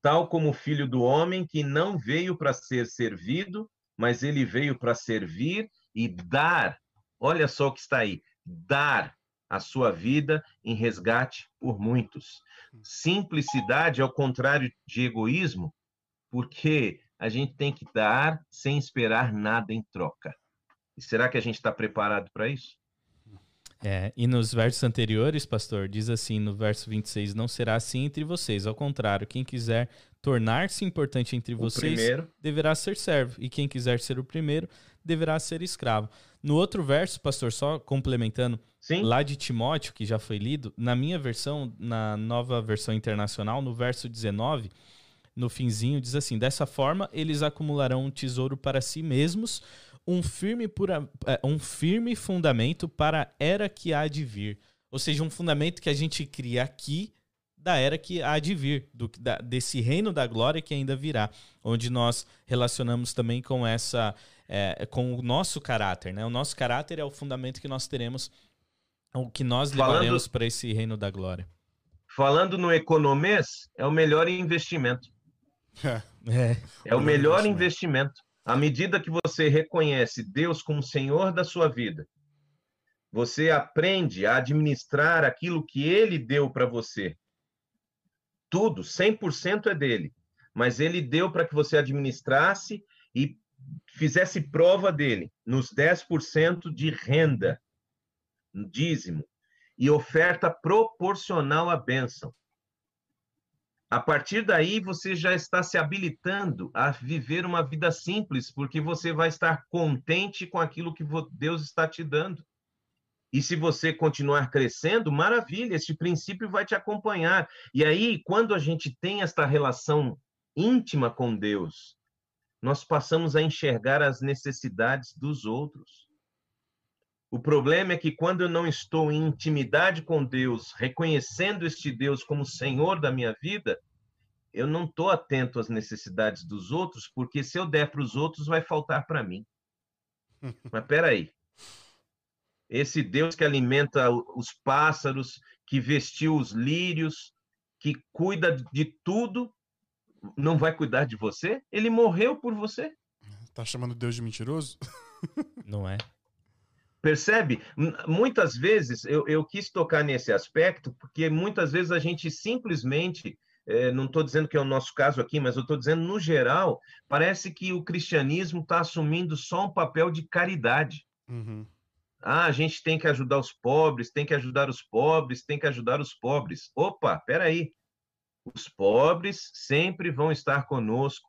Tal como o filho do homem que não veio para ser servido, mas ele veio para servir e dar. Olha só o que está aí: dar a sua vida em resgate por muitos. Simplicidade ao contrário de egoísmo, porque a gente tem que dar sem esperar nada em troca. E será que a gente está preparado para isso? É, e nos versos anteriores, pastor, diz assim no verso 26, não será assim entre vocês, ao contrário, quem quiser tornar-se importante entre o vocês primeiro. deverá ser servo, e quem quiser ser o primeiro deverá ser escravo. No outro verso, pastor, só complementando, Sim. lá de Timóteo, que já foi lido, na minha versão, na nova versão internacional, no verso 19, no finzinho, diz assim: Dessa forma, eles acumularão um tesouro para si mesmos, um firme, pura, é, um firme fundamento para a era que há de vir. Ou seja, um fundamento que a gente cria aqui da era que há de vir, do, da, desse reino da glória que ainda virá, onde nós relacionamos também com essa, é, com o nosso caráter, né? O nosso caráter é o fundamento que nós teremos, o que nós levaremos para esse reino da glória. Falando no economês, é o melhor investimento. É, é o melhor investimento. À medida que você reconhece Deus como Senhor da sua vida, você aprende a administrar aquilo que Ele deu para você. Tudo, 100% é dele. Mas Ele deu para que você administrasse e fizesse prova dele nos 10% de renda, dízimo, e oferta proporcional à bênção. A partir daí, você já está se habilitando a viver uma vida simples, porque você vai estar contente com aquilo que Deus está te dando. E se você continuar crescendo, maravilha, este princípio vai te acompanhar. E aí, quando a gente tem esta relação íntima com Deus, nós passamos a enxergar as necessidades dos outros. O problema é que quando eu não estou em intimidade com Deus, reconhecendo este Deus como Senhor da minha vida, eu não estou atento às necessidades dos outros, porque se eu der para os outros, vai faltar para mim. Mas peraí. Esse Deus que alimenta os pássaros, que vestiu os lírios, que cuida de tudo, não vai cuidar de você? Ele morreu por você. Tá chamando Deus de mentiroso? Não é? Percebe? Muitas vezes eu, eu quis tocar nesse aspecto, porque muitas vezes a gente simplesmente é, não estou dizendo que é o nosso caso aqui, mas eu estou dizendo no geral, parece que o cristianismo está assumindo só um papel de caridade. Uhum. Ah, a gente tem que ajudar os pobres, tem que ajudar os pobres, tem que ajudar os pobres. Opa, peraí. Os pobres sempre vão estar conosco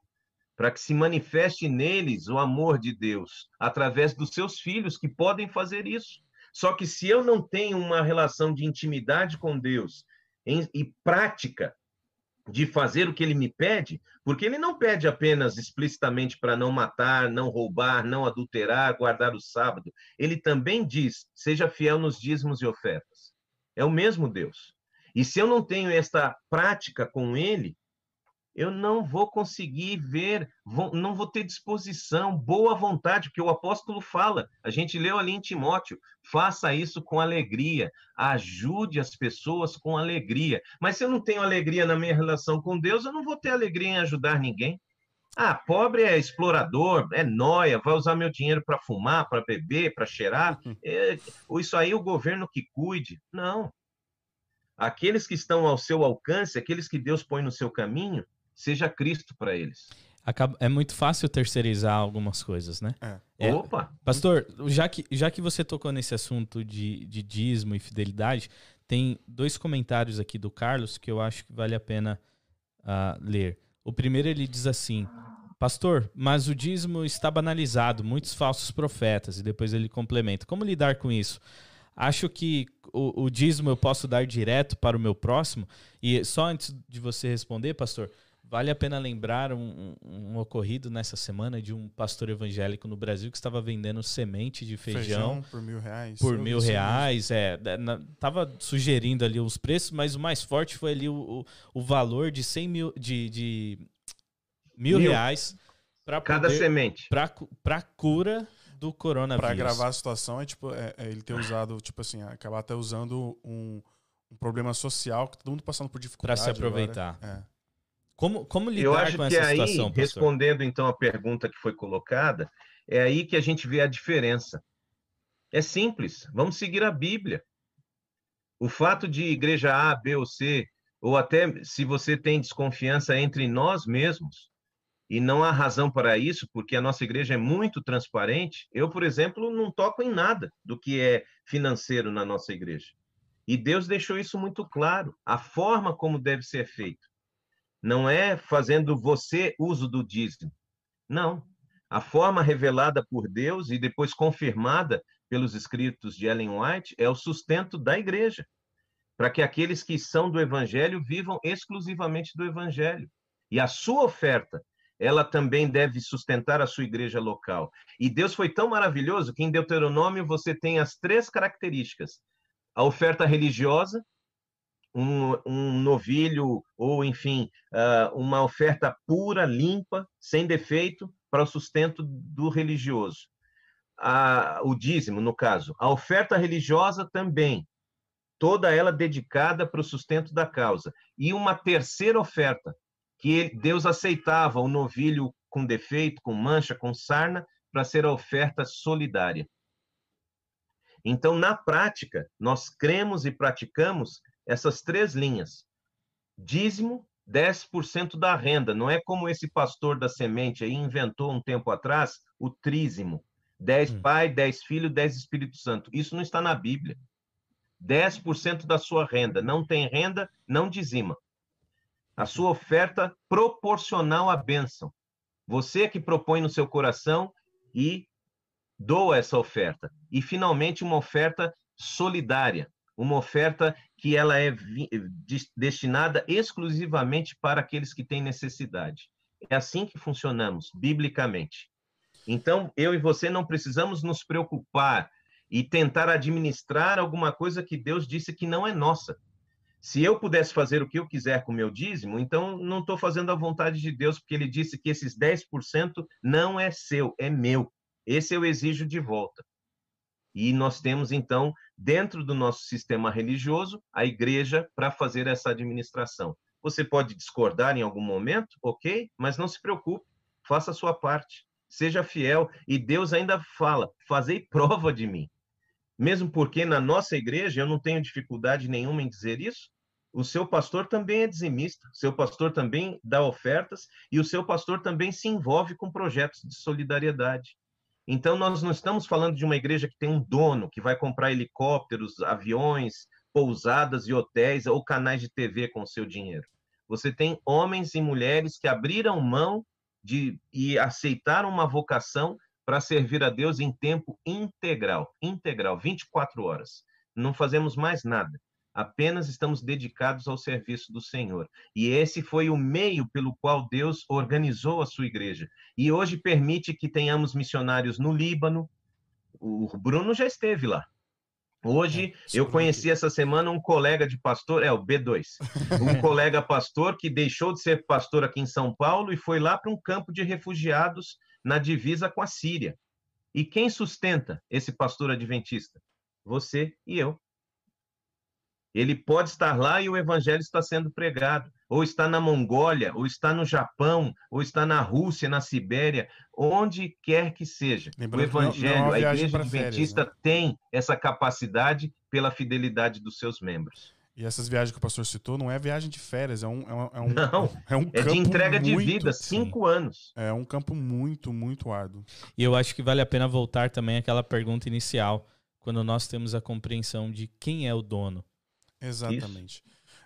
para que se manifeste neles o amor de Deus através dos seus filhos que podem fazer isso. Só que se eu não tenho uma relação de intimidade com Deus em, e prática de fazer o que ele me pede, porque ele não pede apenas explicitamente para não matar, não roubar, não adulterar, guardar o sábado. Ele também diz: seja fiel nos dízimos e ofertas. É o mesmo Deus. E se eu não tenho esta prática com ele, eu não vou conseguir ver, vou, não vou ter disposição, boa vontade, porque o apóstolo fala, a gente leu ali em Timóteo, faça isso com alegria, ajude as pessoas com alegria. Mas se eu não tenho alegria na minha relação com Deus, eu não vou ter alegria em ajudar ninguém. Ah, pobre é explorador, é noia, vai usar meu dinheiro para fumar, para beber, para cheirar. Uhum. É, isso aí o governo que cuide. Não. Aqueles que estão ao seu alcance, aqueles que Deus põe no seu caminho, seja Cristo para eles. É muito fácil terceirizar algumas coisas, né? É. É, Opa! Pastor, já que, já que você tocou nesse assunto de, de dízimo e fidelidade, tem dois comentários aqui do Carlos que eu acho que vale a pena uh, ler. O primeiro ele diz assim: Pastor, mas o dízimo está banalizado, muitos falsos profetas. E depois ele complementa: Como lidar com isso? Acho que o, o dízimo eu posso dar direto para o meu próximo. E só antes de você responder, pastor, Vale a pena lembrar um, um, ocorrido nessa semana de um pastor evangélico no Brasil que estava vendendo semente de feijão, feijão por mil reais. Por mil reais, é. Na, tava sugerindo ali os preços, mas o mais forte foi ali o, o, o valor de 100 mil, de, de mil, mil. reais para cada semente. Para cura do coronavírus. Para agravar a situação é tipo é, é ele ter usado, tipo assim, acabar até usando um, um problema social que todo mundo passando por dificuldade. Para se aproveitar. Agora. É. Como, como lidar Eu acho com essa que situação, aí, respondendo então a pergunta que foi colocada, é aí que a gente vê a diferença. É simples, vamos seguir a Bíblia. O fato de igreja A, B ou C, ou até se você tem desconfiança entre nós mesmos, e não há razão para isso, porque a nossa igreja é muito transparente. Eu, por exemplo, não toco em nada do que é financeiro na nossa igreja. E Deus deixou isso muito claro, a forma como deve ser feito. Não é fazendo você uso do dízimo. Não. A forma revelada por Deus e depois confirmada pelos escritos de Ellen White é o sustento da igreja, para que aqueles que são do evangelho vivam exclusivamente do evangelho. E a sua oferta, ela também deve sustentar a sua igreja local. E Deus foi tão maravilhoso que em Deuteronômio você tem as três características: a oferta religiosa, um, um novilho ou, enfim, uh, uma oferta pura, limpa, sem defeito, para o sustento do religioso. A, o dízimo, no caso. A oferta religiosa também, toda ela dedicada para o sustento da causa. E uma terceira oferta, que Deus aceitava o novilho com defeito, com mancha, com sarna, para ser a oferta solidária. Então, na prática, nós cremos e praticamos essas três linhas. Dízimo, 10% da renda. Não é como esse pastor da semente aí inventou um tempo atrás o trízimo. 10 hum. pai, 10 filho, 10 Espírito Santo. Isso não está na Bíblia. 10% da sua renda. Não tem renda, não dizima. A sua oferta proporcional à bênção. Você que propõe no seu coração e doa essa oferta. E, finalmente, uma oferta solidária uma oferta que ela é destinada exclusivamente para aqueles que têm necessidade. É assim que funcionamos, biblicamente. Então, eu e você não precisamos nos preocupar e tentar administrar alguma coisa que Deus disse que não é nossa. Se eu pudesse fazer o que eu quiser com o meu dízimo, então não estou fazendo a vontade de Deus, porque ele disse que esses 10% não é seu, é meu. Esse eu exijo de volta. E nós temos, então, dentro do nosso sistema religioso, a igreja para fazer essa administração. Você pode discordar em algum momento, ok, mas não se preocupe, faça a sua parte, seja fiel. E Deus ainda fala: fazei prova de mim. Mesmo porque na nossa igreja eu não tenho dificuldade nenhuma em dizer isso, o seu pastor também é dizimista, seu pastor também dá ofertas e o seu pastor também se envolve com projetos de solidariedade. Então, nós não estamos falando de uma igreja que tem um dono, que vai comprar helicópteros, aviões, pousadas e hotéis ou canais de TV com o seu dinheiro. Você tem homens e mulheres que abriram mão de e aceitaram uma vocação para servir a Deus em tempo integral, integral, 24 horas. Não fazemos mais nada apenas estamos dedicados ao serviço do Senhor. E esse foi o meio pelo qual Deus organizou a sua igreja. E hoje permite que tenhamos missionários no Líbano. O Bruno já esteve lá. Hoje é, eu conheci essa semana um colega de pastor, é o B2, um colega pastor que deixou de ser pastor aqui em São Paulo e foi lá para um campo de refugiados na divisa com a Síria. E quem sustenta esse pastor adventista? Você e eu. Ele pode estar lá e o evangelho está sendo pregado, ou está na Mongólia, ou está no Japão, ou está na Rússia, na Sibéria, onde quer que seja. Lembrando o evangelho, não, não é a igreja adventista férias, né? tem essa capacidade pela fidelidade dos seus membros. E essas viagens que o pastor citou não é viagem de férias, é um, é um, é um, não, é um é de entrega muito, de vida, cinco sim. anos. É um campo muito, muito árduo. E eu acho que vale a pena voltar também àquela pergunta inicial, quando nós temos a compreensão de quem é o dono. Exatamente.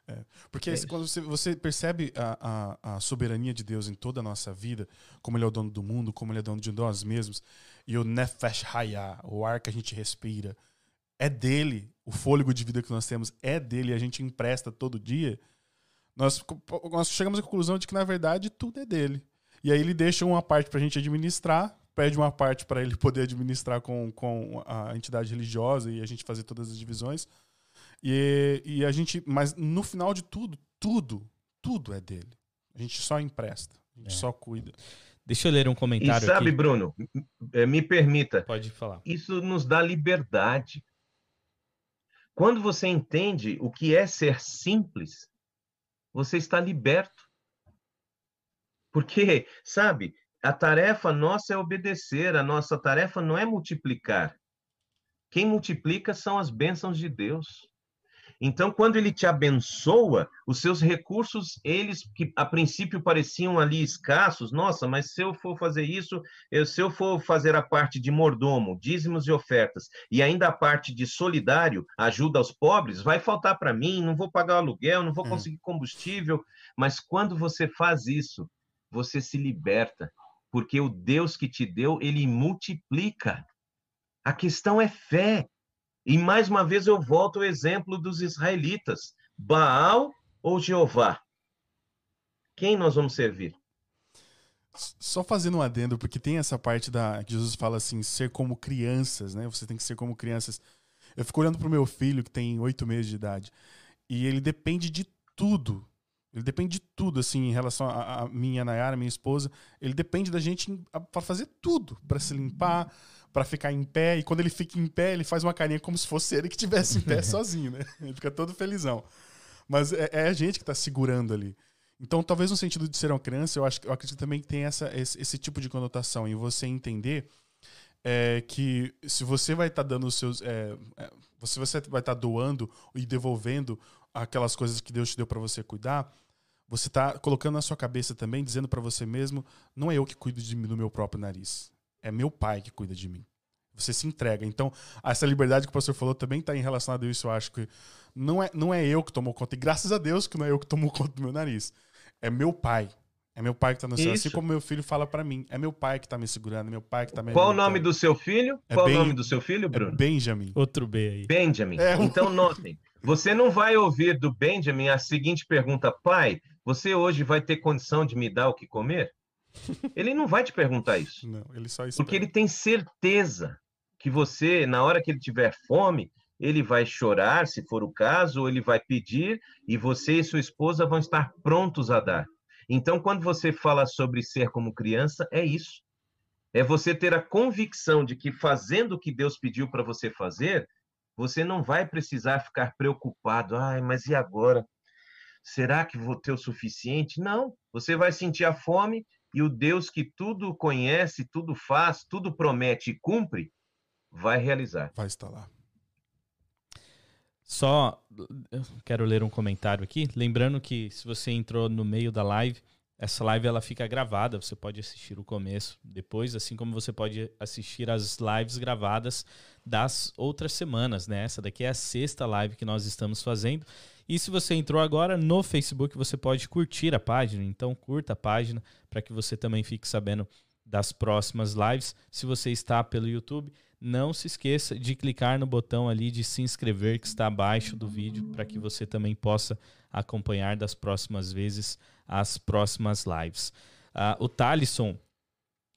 É. Porque é quando você, você percebe a, a, a, soberania de Deus em toda a nossa vida, como Ele é o dono do mundo, como Ele é dono de nós mesmos, e o Nefesh Hayah, o ar que a gente respira, é dele, o fôlego de vida que nós temos é dele, a gente empresta todo dia, nós, nós chegamos à conclusão de que, na verdade, tudo é dele. E aí ele deixa uma parte para a gente administrar, pede uma parte para ele poder administrar com, com a entidade religiosa e a gente fazer todas as divisões e, e a gente, mas no final de tudo, tudo, tudo é dele. A gente só empresta, a gente é. só cuida. Deixa eu ler um comentário. E sabe, aqui. Bruno, eh, me permita. Pode falar. Isso nos dá liberdade. Quando você entende o que é ser simples, você está liberto. Porque, sabe, a tarefa nossa é obedecer, a nossa tarefa não é multiplicar. Quem multiplica são as bênçãos de Deus. Então, quando ele te abençoa, os seus recursos, eles que a princípio pareciam ali escassos, nossa, mas se eu for fazer isso, eu, se eu for fazer a parte de mordomo, dízimos e ofertas, e ainda a parte de solidário, ajuda aos pobres, vai faltar para mim, não vou pagar aluguel, não vou hum. conseguir combustível. Mas quando você faz isso, você se liberta, porque o Deus que te deu, ele multiplica. A questão é fé. E mais uma vez eu volto ao exemplo dos israelitas: Baal ou Jeová? Quem nós vamos servir? Só fazendo um adendo, porque tem essa parte da que Jesus fala assim, ser como crianças, né? Você tem que ser como crianças. Eu fico olhando pro meu filho, que tem oito meses de idade, e ele depende de tudo. Ele depende de tudo, assim, em relação a, a minha Nayara, minha esposa. Ele depende da gente para fazer tudo, para se limpar, para ficar em pé. E quando ele fica em pé, ele faz uma carinha como se fosse ele que estivesse em pé sozinho, né? Ele fica todo felizão. Mas é, é a gente que está segurando ali. Então, talvez no sentido de ser uma criança, eu acho eu acredito também que tem essa, esse, esse tipo de conotação em você entender é, que se você vai estar tá dando os seus. É, é, se você vai estar tá doando e devolvendo aquelas coisas que Deus te deu para você cuidar, você está colocando na sua cabeça também, dizendo para você mesmo: não é eu que cuido de mim, do meu próprio nariz é meu pai que cuida de mim. Você se entrega. Então, essa liberdade que o pastor falou também está em relação a isso. Eu acho que não é, não é eu que tomo conta. E graças a Deus que não é eu que tomo conta do meu nariz. É meu pai. É meu pai que está no céu. Assim como meu filho fala para mim. É meu pai que está me segurando. É meu pai que está me Qual o nome do seu filho? É Qual o nome do seu filho, é Bruno? É Benjamin. Outro B aí. Benjamin. É, então, notem. Você não vai ouvir do Benjamin a seguinte pergunta: Pai, você hoje vai ter condição de me dar o que comer? Ele não vai te perguntar isso. Não, ele só espera. Porque ele tem certeza que você, na hora que ele tiver fome, ele vai chorar, se for o caso, ou ele vai pedir, e você e sua esposa vão estar prontos a dar. Então, quando você fala sobre ser como criança, é isso. É você ter a convicção de que fazendo o que Deus pediu para você fazer, você não vai precisar ficar preocupado. Ai, mas e agora? Será que vou ter o suficiente? Não. Você vai sentir a fome e o Deus que tudo conhece, tudo faz, tudo promete e cumpre, vai realizar. Vai estar lá. Só quero ler um comentário aqui, lembrando que se você entrou no meio da live, essa live ela fica gravada, você pode assistir o começo depois, assim como você pode assistir as lives gravadas das outras semanas, né? Essa daqui é a sexta live que nós estamos fazendo. E se você entrou agora no Facebook, você pode curtir a página, então curta a página para que você também fique sabendo das próximas lives. Se você está pelo YouTube, não se esqueça de clicar no botão ali de se inscrever que está abaixo do vídeo para que você também possa acompanhar das próximas vezes as próximas lives. Uh, o Talisson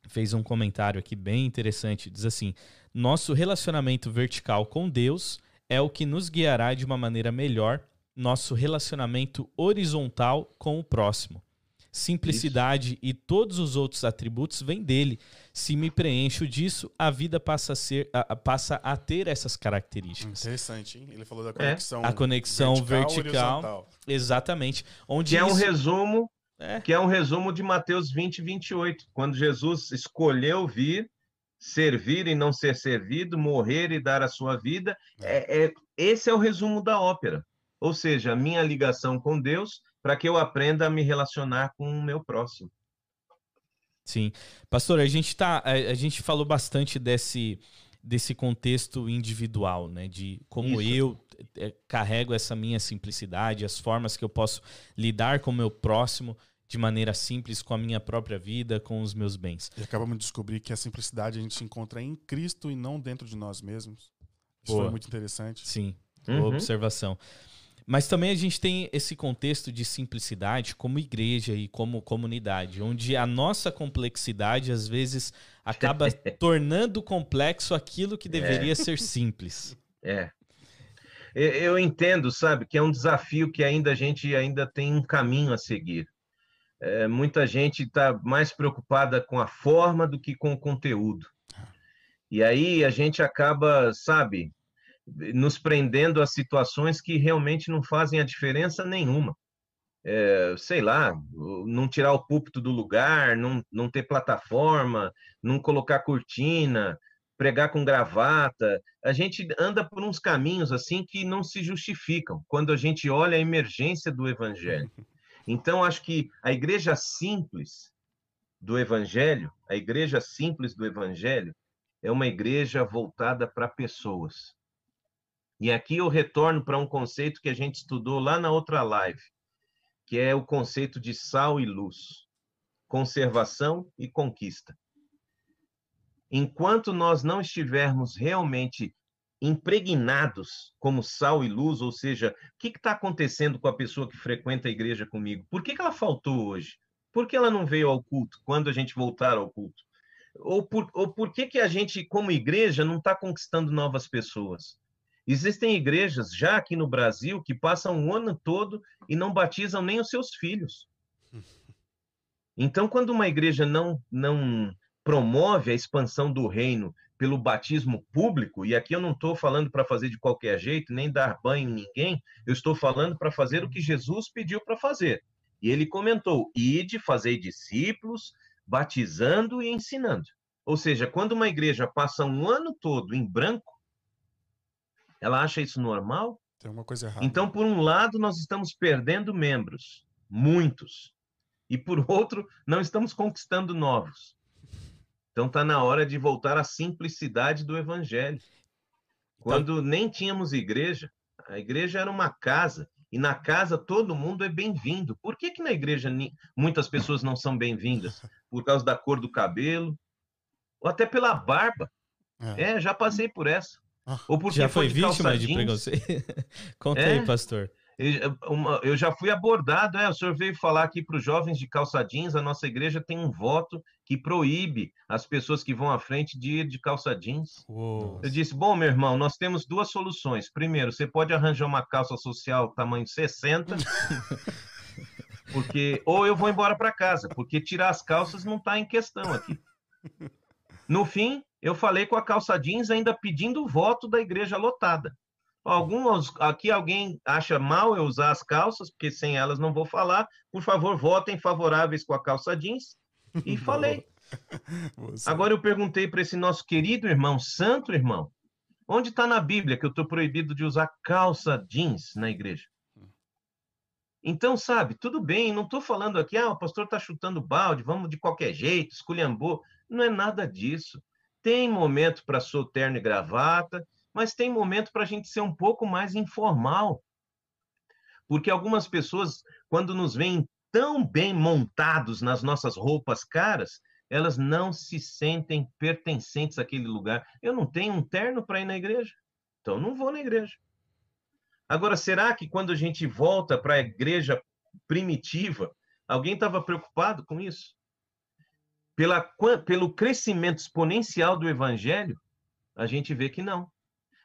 fez um comentário aqui bem interessante. Diz assim: Nosso relacionamento vertical com Deus é o que nos guiará de uma maneira melhor nosso relacionamento horizontal com o próximo. Simplicidade Isso. e todos os outros atributos vêm dele. Se me preencho disso, a vida passa a, ser, a, passa a ter essas características. Interessante, hein? Ele falou da conexão. É. A conexão vertical. vertical exatamente. Onde que isso... é um resumo. É. Que é um resumo de Mateus 20, 28. Quando Jesus escolheu vir, servir e não ser servido, morrer e dar a sua vida. É. é, é esse é o resumo da ópera. Ou seja, a minha ligação com Deus para que eu aprenda a me relacionar com o meu próximo. Sim. Pastor, a gente tá. A, a gente falou bastante desse, desse contexto individual, né? De como Isso. eu é, carrego essa minha simplicidade, as formas que eu posso lidar com o meu próximo de maneira simples com a minha própria vida, com os meus bens. E acabamos de descobrir que a simplicidade a gente encontra em Cristo e não dentro de nós mesmos. Isso Boa. foi muito interessante. Sim, uhum. boa observação. Mas também a gente tem esse contexto de simplicidade como igreja e como comunidade, onde a nossa complexidade às vezes acaba tornando complexo aquilo que deveria é. ser simples. É. Eu entendo, sabe, que é um desafio que ainda a gente ainda tem um caminho a seguir. É, muita gente está mais preocupada com a forma do que com o conteúdo. E aí a gente acaba, sabe, nos prendendo a situações que realmente não fazem a diferença nenhuma. É, sei lá, não tirar o púlpito do lugar, não, não ter plataforma, não colocar cortina, pregar com gravata. A gente anda por uns caminhos assim que não se justificam quando a gente olha a emergência do evangelho. Então, acho que a igreja simples do evangelho, a igreja simples do evangelho, é uma igreja voltada para pessoas. E aqui eu retorno para um conceito que a gente estudou lá na outra live, que é o conceito de sal e luz, conservação e conquista. Enquanto nós não estivermos realmente impregnados como sal e luz, ou seja, o que está acontecendo com a pessoa que frequenta a igreja comigo? Por que, que ela faltou hoje? Por que ela não veio ao culto quando a gente voltar ao culto? Ou por, ou por que, que a gente, como igreja, não está conquistando novas pessoas? Existem igrejas já aqui no Brasil que passam o ano todo e não batizam nem os seus filhos. Então, quando uma igreja não, não promove a expansão do reino pelo batismo público, e aqui eu não estou falando para fazer de qualquer jeito, nem dar banho em ninguém, eu estou falando para fazer o que Jesus pediu para fazer. E ele comentou: ide, fazer discípulos, batizando e ensinando. Ou seja, quando uma igreja passa um ano todo em branco, ela acha isso normal? Tem uma coisa errada. Então, por um lado, nós estamos perdendo membros, muitos. E por outro, não estamos conquistando novos. Então está na hora de voltar à simplicidade do evangelho. Quando nem tínhamos igreja, a igreja era uma casa, e na casa todo mundo é bem-vindo. Por que, que na igreja muitas pessoas não são bem-vindas? Por causa da cor do cabelo, ou até pela barba. É, é já passei por essa. Ah, Ou porque já foi, vítima de preconceito? Conta é, aí, pastor. Eu já fui abordado, é, o senhor veio falar aqui para os jovens de calça jeans, a nossa igreja tem um voto que proíbe as pessoas que vão à frente de ir de calça jeans. Uou. Eu disse, bom, meu irmão, nós temos duas soluções. Primeiro, você pode arranjar uma calça social tamanho 60, porque ou eu vou embora para casa, porque tirar as calças não está em questão aqui. No fim, eu falei com a calça jeans ainda pedindo o voto da igreja lotada. Alguns aqui alguém acha mal eu usar as calças, porque sem elas não vou falar. Por favor, votem favoráveis com a calça jeans. E falei. Agora eu perguntei para esse nosso querido irmão, santo irmão, Onde está na Bíblia que eu estou proibido de usar calça jeans na igreja? Então, sabe, tudo bem, não estou falando aqui, ah, o pastor está chutando balde, vamos de qualquer jeito, esculhambou. Não é nada disso. Tem momento para sou terno e gravata, mas tem momento para a gente ser um pouco mais informal. Porque algumas pessoas, quando nos veem tão bem montados nas nossas roupas caras, elas não se sentem pertencentes àquele lugar. Eu não tenho um terno para ir na igreja, então não vou na igreja. Agora, será que quando a gente volta para a igreja primitiva, alguém estava preocupado com isso? Pela, pelo crescimento exponencial do evangelho, a gente vê que não.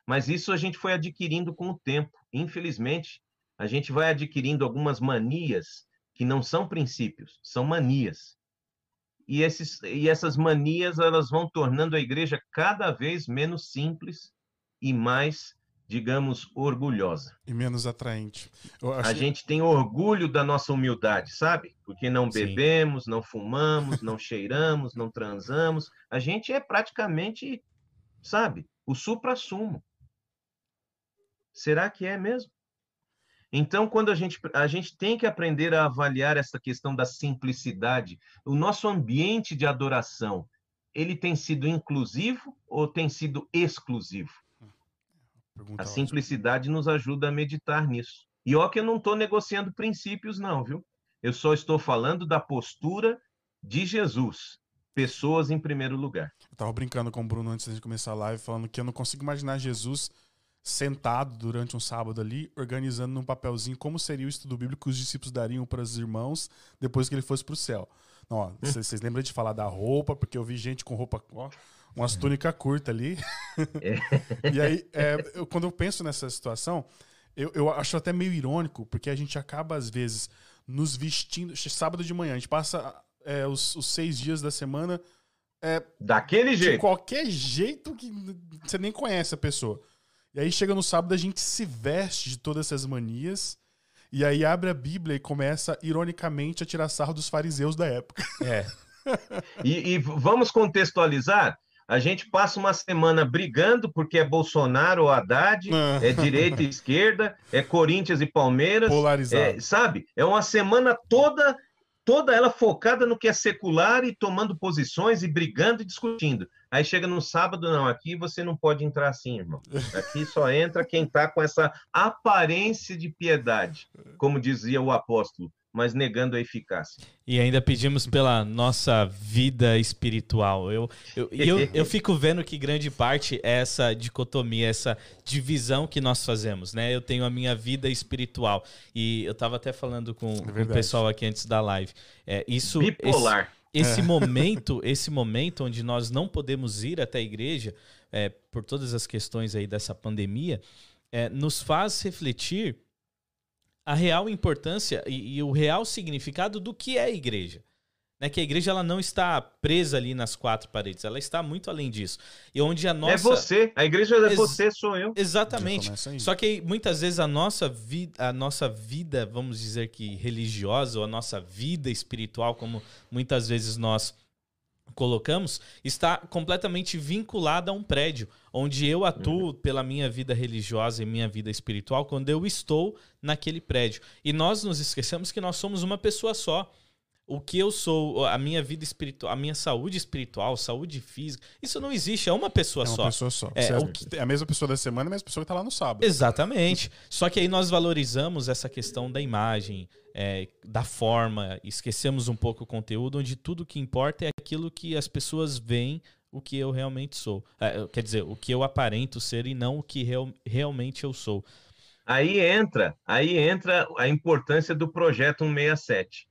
Mas isso a gente foi adquirindo com o tempo. Infelizmente, a gente vai adquirindo algumas manias que não são princípios, são manias. E, esses, e essas manias elas vão tornando a igreja cada vez menos simples e mais digamos, orgulhosa. E menos atraente. A gente tem orgulho da nossa humildade, sabe? Porque não bebemos, Sim. não fumamos, não cheiramos, não transamos. A gente é praticamente, sabe, o supra-sumo. Será que é mesmo? Então, quando a gente, a gente tem que aprender a avaliar essa questão da simplicidade, o nosso ambiente de adoração, ele tem sido inclusivo ou tem sido exclusivo? Pergunta a simplicidade nos ajuda a meditar nisso. E ó que eu não estou negociando princípios, não, viu? Eu só estou falando da postura de Jesus. Pessoas em primeiro lugar. Eu estava brincando com o Bruno antes de começar a live, falando que eu não consigo imaginar Jesus sentado durante um sábado ali, organizando num papelzinho como seria o estudo bíblico que os discípulos dariam para os irmãos depois que ele fosse para o céu. Vocês lembram de falar da roupa, porque eu vi gente com roupa. Ó, umas é. túnicas curtas ali. É. e aí, é, eu, quando eu penso nessa situação, eu, eu acho até meio irônico, porque a gente acaba, às vezes, nos vestindo. Sábado de manhã, a gente passa é, os, os, seis dias da semana. É, Daquele jeito. De qualquer jeito que você nem conhece a pessoa. E aí chega no sábado, a gente se veste de todas essas manias. E aí abre a Bíblia e começa, ironicamente, a tirar sarro dos fariseus da época. É. e, e vamos contextualizar a gente passa uma semana brigando porque é Bolsonaro ou Haddad, ah. é direita e esquerda, é Corinthians e Palmeiras. Polarizado. É, sabe? É uma semana toda, toda ela focada no que é secular e tomando posições e brigando e discutindo. Aí chega no sábado, não, aqui você não pode entrar assim, irmão. Aqui só entra quem está com essa aparência de piedade, como dizia o apóstolo mas negando a eficácia. E ainda pedimos pela nossa vida espiritual. Eu, eu, eu, eu, fico vendo que grande parte é essa dicotomia, essa divisão que nós fazemos, né? Eu tenho a minha vida espiritual. E eu estava até falando com, é com, o pessoal aqui antes da live. É, isso, Bipolar. Esse, esse é. momento, esse momento onde nós não podemos ir até a igreja, é, por todas as questões aí dessa pandemia, é, nos faz refletir a real importância e, e, o real significado do que é a igreja. Né? Que a igreja ela não está presa ali nas quatro paredes, ela está muito além disso. E onde a é nossa. É você, a igreja é Ex você, sou eu. Exatamente. Só que muitas vezes a nossa, vi a nossa vida, vamos dizer que religiosa, ou a nossa vida espiritual, como muitas vezes nós colocamos, está completamente vinculada a um prédio, onde eu atuo uhum. pela minha vida religiosa e minha vida espiritual quando eu estou naquele prédio. E nós nos esquecemos que nós somos uma pessoa só o que eu sou, a minha vida espiritual, a minha saúde espiritual, saúde física, isso não existe, é uma pessoa só. É uma só. pessoa só. É, o que... é a mesma pessoa da semana, a mesma pessoa que está lá no sábado. Exatamente. só que aí nós valorizamos essa questão da imagem, é, da forma, esquecemos um pouco o conteúdo, onde tudo que importa é aquilo que as pessoas veem o que eu realmente sou. É, quer dizer, o que eu aparento ser e não o que real, realmente eu sou. Aí entra, aí entra a importância do projeto 167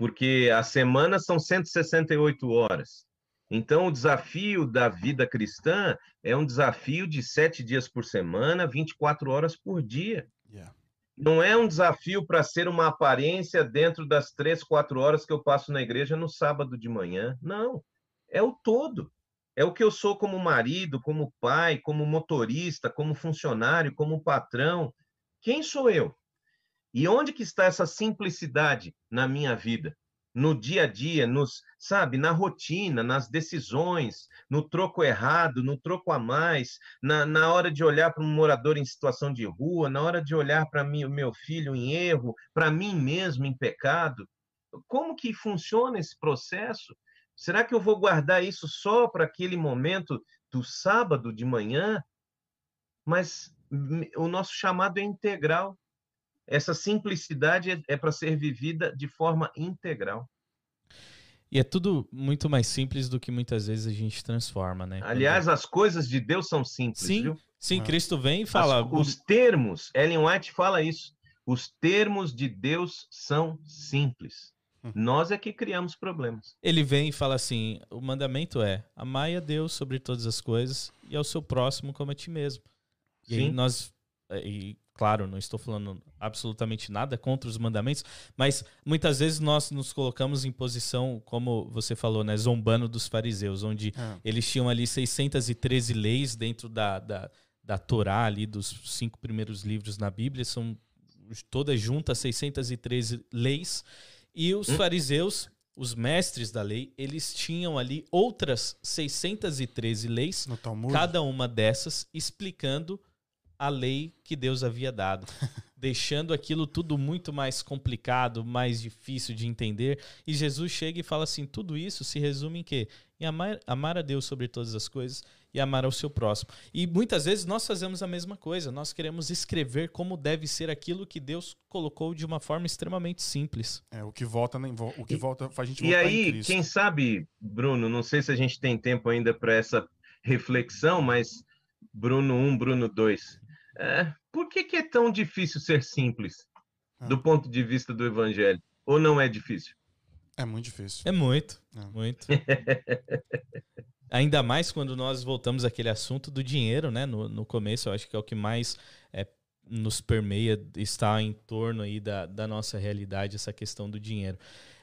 porque a semana são 168 horas. Então, o desafio da vida cristã é um desafio de sete dias por semana, 24 horas por dia. Yeah. Não é um desafio para ser uma aparência dentro das três, quatro horas que eu passo na igreja no sábado de manhã. Não. É o todo. É o que eu sou como marido, como pai, como motorista, como funcionário, como patrão. Quem sou eu? E onde que está essa simplicidade na minha vida? no dia a dia, nos, sabe, na rotina, nas decisões, no troco errado, no troco a mais, na, na hora de olhar para um morador em situação de rua, na hora de olhar para o meu filho em erro, para mim mesmo em pecado. Como que funciona esse processo? Será que eu vou guardar isso só para aquele momento do sábado de manhã? Mas o nosso chamado é integral. Essa simplicidade é, é para ser vivida de forma integral. E é tudo muito mais simples do que muitas vezes a gente transforma, né? Aliás, Quando... as coisas de Deus são simples, sim, viu? Sim, ah. Cristo vem e fala. As, os termos, Ellen White fala isso. Os termos de Deus são simples. Hum. Nós é que criamos problemas. Ele vem e fala assim: o mandamento é amai a Deus sobre todas as coisas e ao seu próximo como a ti mesmo. E Sim. aí nós, e claro, não estou falando absolutamente nada contra os mandamentos, mas muitas vezes nós nos colocamos em posição, como você falou, né, zombando dos fariseus, onde é. eles tinham ali 613 leis dentro da, da, da Torá, ali dos cinco primeiros livros na Bíblia, são todas juntas 613 leis, e os hum? fariseus os mestres da lei, eles tinham ali outras 613 leis, cada uma dessas explicando a lei que Deus havia dado, deixando aquilo tudo muito mais complicado, mais difícil de entender. E Jesus chega e fala assim: tudo isso se resume em quê? Em amar, amar a Deus sobre todas as coisas e amar ao seu próximo. E muitas vezes nós fazemos a mesma coisa, nós queremos escrever como deve ser aquilo que Deus colocou de uma forma extremamente simples. É, o que volta, o que volta faz a gente E aí, quem sabe, Bruno, não sei se a gente tem tempo ainda para essa reflexão, mas Bruno 1, Bruno 2. É, por que, que é tão difícil ser simples ah. do ponto de vista do evangelho? Ou não é difícil? É muito difícil. É muito, é. muito. Ainda mais quando nós voltamos àquele assunto do dinheiro, né? No, no começo, eu acho que é o que mais é, nos permeia, está em torno aí da, da nossa realidade, essa questão do dinheiro.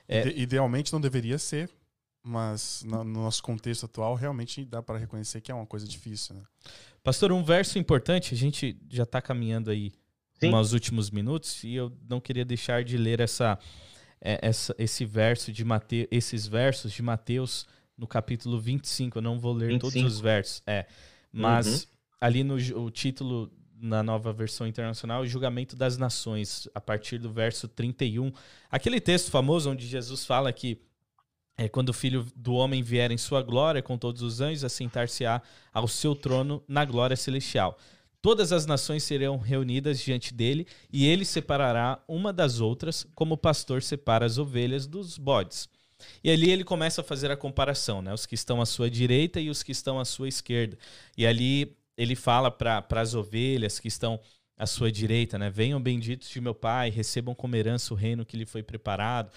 É... Idealmente não deveria ser, mas no, no nosso contexto atual realmente dá para reconhecer que é uma coisa difícil. Né? Pastor, um verso importante, a gente já está caminhando aí Sim. nos últimos minutos e eu não queria deixar de ler essa, é, essa, esse verso de Mateus, esses versos de Mateus no capítulo 25. Eu não vou ler 25. todos os versos, é, mas uhum. ali no o título na nova versão internacional, o julgamento das nações, a partir do verso 31. Aquele texto famoso onde Jesus fala que é, quando o filho do homem vier em sua glória com todos os anjos, assentar-se-á ao seu trono na glória celestial. Todas as nações serão reunidas diante dele, e ele separará uma das outras, como o pastor separa as ovelhas dos bodes. E ali ele começa a fazer a comparação, né? Os que estão à sua direita e os que estão à sua esquerda. E ali ele fala para as ovelhas que estão à sua direita, né? Venham benditos de meu Pai, recebam como herança o reino que lhe foi preparado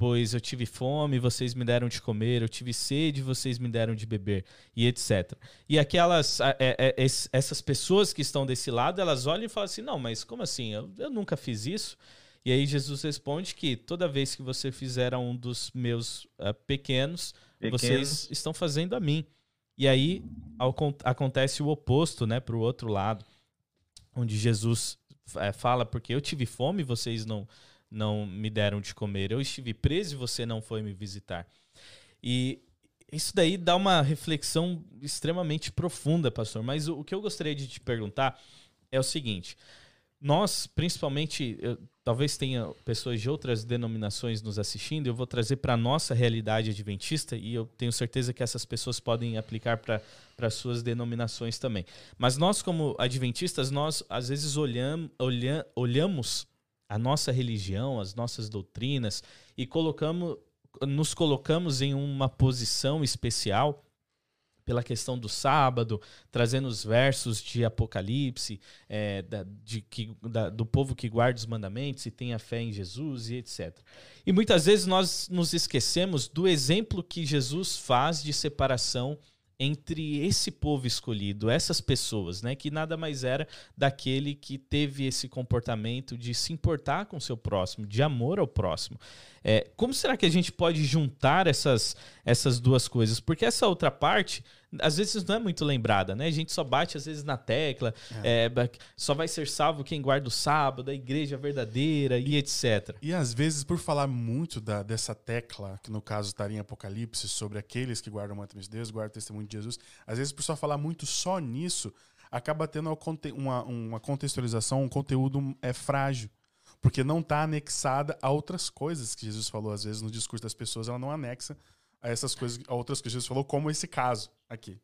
pois eu tive fome, vocês me deram de comer, eu tive sede, vocês me deram de beber, e etc. E aquelas, é, é, essas pessoas que estão desse lado, elas olham e falam assim: não, mas como assim? Eu, eu nunca fiz isso. E aí Jesus responde que toda vez que você fizer a um dos meus uh, pequenos, pequenos, vocês estão fazendo a mim. E aí ao, acontece o oposto, né, para o outro lado, onde Jesus é, fala porque eu tive fome, vocês não não me deram de comer. Eu estive preso e você não foi me visitar. E isso daí dá uma reflexão extremamente profunda, pastor. Mas o, que eu gostaria de te perguntar é o seguinte: nós, principalmente, eu, talvez tenha pessoas de outras denominações nos assistindo, eu vou trazer para a nossa realidade adventista e eu tenho certeza que essas pessoas podem aplicar para as suas denominações também. Mas nós, como adventistas, nós às vezes olham, olham, olhamos a nossa religião, as nossas doutrinas e colocamos, nos colocamos em uma posição especial pela questão do sábado, trazendo os versos de Apocalipse, é, da, de, que, da, do povo que guarda os mandamentos e tem a fé em Jesus e etc. E muitas vezes nós nos esquecemos do exemplo que Jesus faz de separação entre esse povo escolhido, essas pessoas, né, que nada mais era daquele que teve esse comportamento de se importar com o seu próximo, de amor ao próximo. É, como será que a gente pode juntar essas, essas duas coisas? Porque essa outra parte, às vezes não é muito lembrada, né? A gente só bate às vezes na tecla, é. É, só vai ser salvo quem guarda o sábado, a igreja verdadeira e etc. E às vezes, por falar muito da, dessa tecla, que no caso estaria em Apocalipse, sobre aqueles que guardam o mandamento de Deus, guardam o testemunho de Jesus, às vezes por só falar muito só nisso, acaba tendo uma, uma contextualização, um conteúdo é frágil porque não está anexada a outras coisas que Jesus falou. Às vezes, no discurso das pessoas, ela não anexa a essas coisas, a outras que Jesus falou, como esse caso aqui.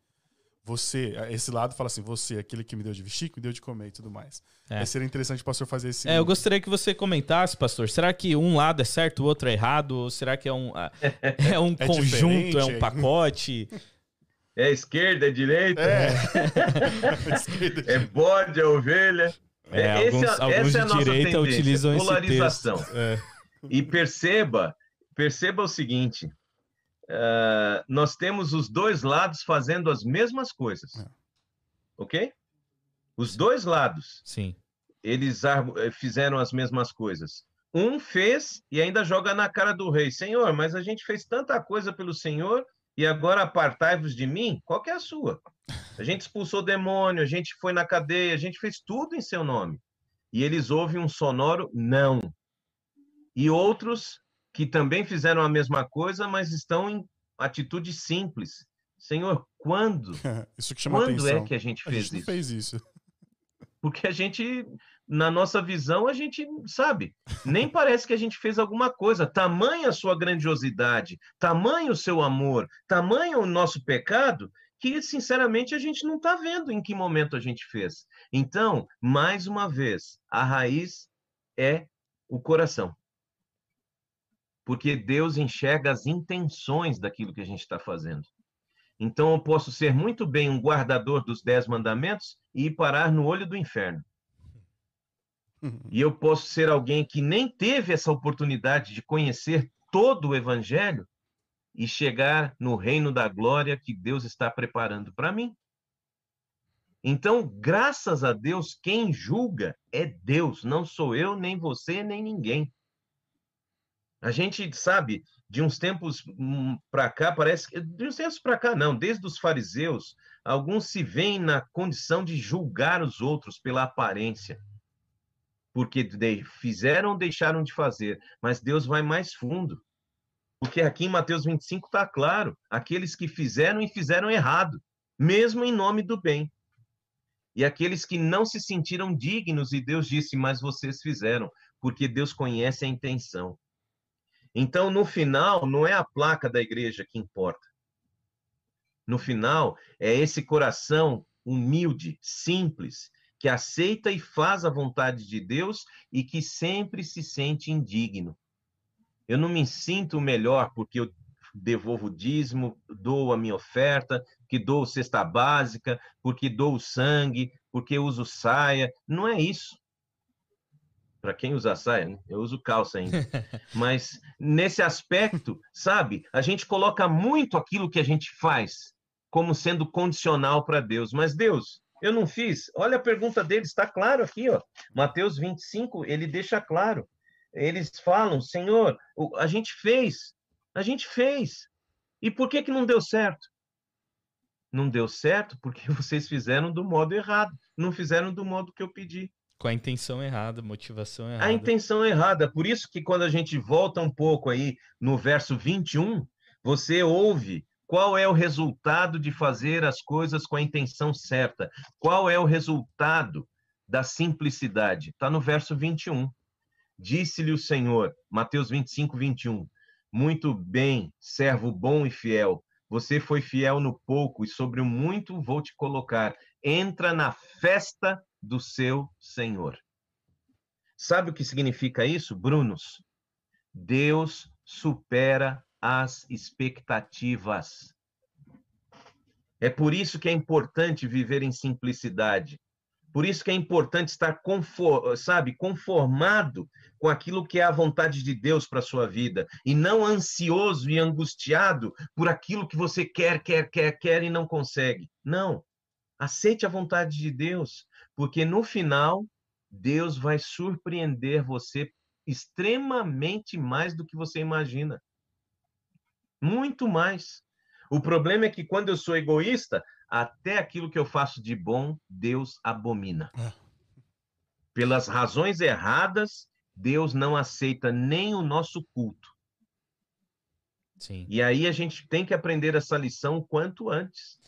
Você, esse lado fala assim, você, aquele que me deu de vestir, que me deu de comer e tudo mais. É. seria interessante o pastor fazer esse. É, eu gostaria que você comentasse, pastor. Será que um lado é certo, o outro é errado? Ou será que é um, é um é conjunto, é um pacote? É esquerda, é direita? É, é bode, é ovelha. É, é alguns, essa, alguns essa é a nossa direita tendência, utilizam polarização. É. E perceba, perceba o seguinte: uh, nós temos os dois lados fazendo as mesmas coisas, é. ok? Os Sim. dois lados. Sim. Eles eh, fizeram as mesmas coisas. Um fez e ainda joga na cara do rei: Senhor, mas a gente fez tanta coisa pelo Senhor e agora apartai-vos de mim? Qual que é a sua? A gente expulsou demônio, a gente foi na cadeia, a gente fez tudo em seu nome. E eles ouvem um sonoro não. E outros que também fizeram a mesma coisa, mas estão em atitude simples. Senhor, quando? isso que chama quando é atenção. é que a gente fez a gente isso? fez isso. Porque a gente, na nossa visão, a gente sabe, nem parece que a gente fez alguma coisa. Tamanha a sua grandiosidade, tamanho o seu amor, tamanho o nosso pecado, que, sinceramente, a gente não está vendo em que momento a gente fez. Então, mais uma vez, a raiz é o coração. Porque Deus enxerga as intenções daquilo que a gente está fazendo. Então, eu posso ser muito bem um guardador dos dez mandamentos e ir parar no olho do inferno. E eu posso ser alguém que nem teve essa oportunidade de conhecer todo o evangelho e chegar no reino da glória que Deus está preparando para mim. Então, graças a Deus, quem julga é Deus, não sou eu, nem você, nem ninguém. A gente sabe, de uns tempos hum, para cá, parece que. De uns tempos para cá, não, desde os fariseus, alguns se veem na condição de julgar os outros pela aparência. Porque fizeram ou deixaram de fazer, mas Deus vai mais fundo. Porque aqui em Mateus 25 está claro: aqueles que fizeram e fizeram errado, mesmo em nome do bem. E aqueles que não se sentiram dignos, e Deus disse, mas vocês fizeram, porque Deus conhece a intenção. Então, no final, não é a placa da igreja que importa. No final, é esse coração humilde, simples, que aceita e faz a vontade de Deus e que sempre se sente indigno. Eu não me sinto melhor porque eu devolvo o dízimo, dou a minha oferta, que dou cesta básica, porque dou sangue, porque uso saia. Não é isso. Para quem usa saia, né? eu uso calça ainda. Mas nesse aspecto, sabe, a gente coloca muito aquilo que a gente faz como sendo condicional para Deus. Mas Deus, eu não fiz. Olha a pergunta dele, está claro aqui, ó. Mateus 25, ele deixa claro eles falam, Senhor, a gente fez, a gente fez. E por que que não deu certo? Não deu certo porque vocês fizeram do modo errado, não fizeram do modo que eu pedi. Com a intenção errada, motivação errada. A intenção errada. Por isso que quando a gente volta um pouco aí no verso 21, você ouve qual é o resultado de fazer as coisas com a intenção certa. Qual é o resultado da simplicidade? Está no verso 21. Disse-lhe o Senhor, Mateus 25, 21. Muito bem, servo bom e fiel. Você foi fiel no pouco e sobre o muito vou te colocar. Entra na festa do seu Senhor. Sabe o que significa isso, Brunos? Deus supera as expectativas. É por isso que é importante viver em simplicidade. Por isso que é importante estar, sabe, conformado com aquilo que é a vontade de Deus para a sua vida, e não ansioso e angustiado por aquilo que você quer, quer, quer, quer e não consegue. Não. Aceite a vontade de Deus, porque no final Deus vai surpreender você extremamente mais do que você imagina. Muito mais. O problema é que quando eu sou egoísta, até aquilo que eu faço de bom, Deus abomina. É. Pelas razões erradas, Deus não aceita nem o nosso culto. Sim. E aí a gente tem que aprender essa lição quanto antes.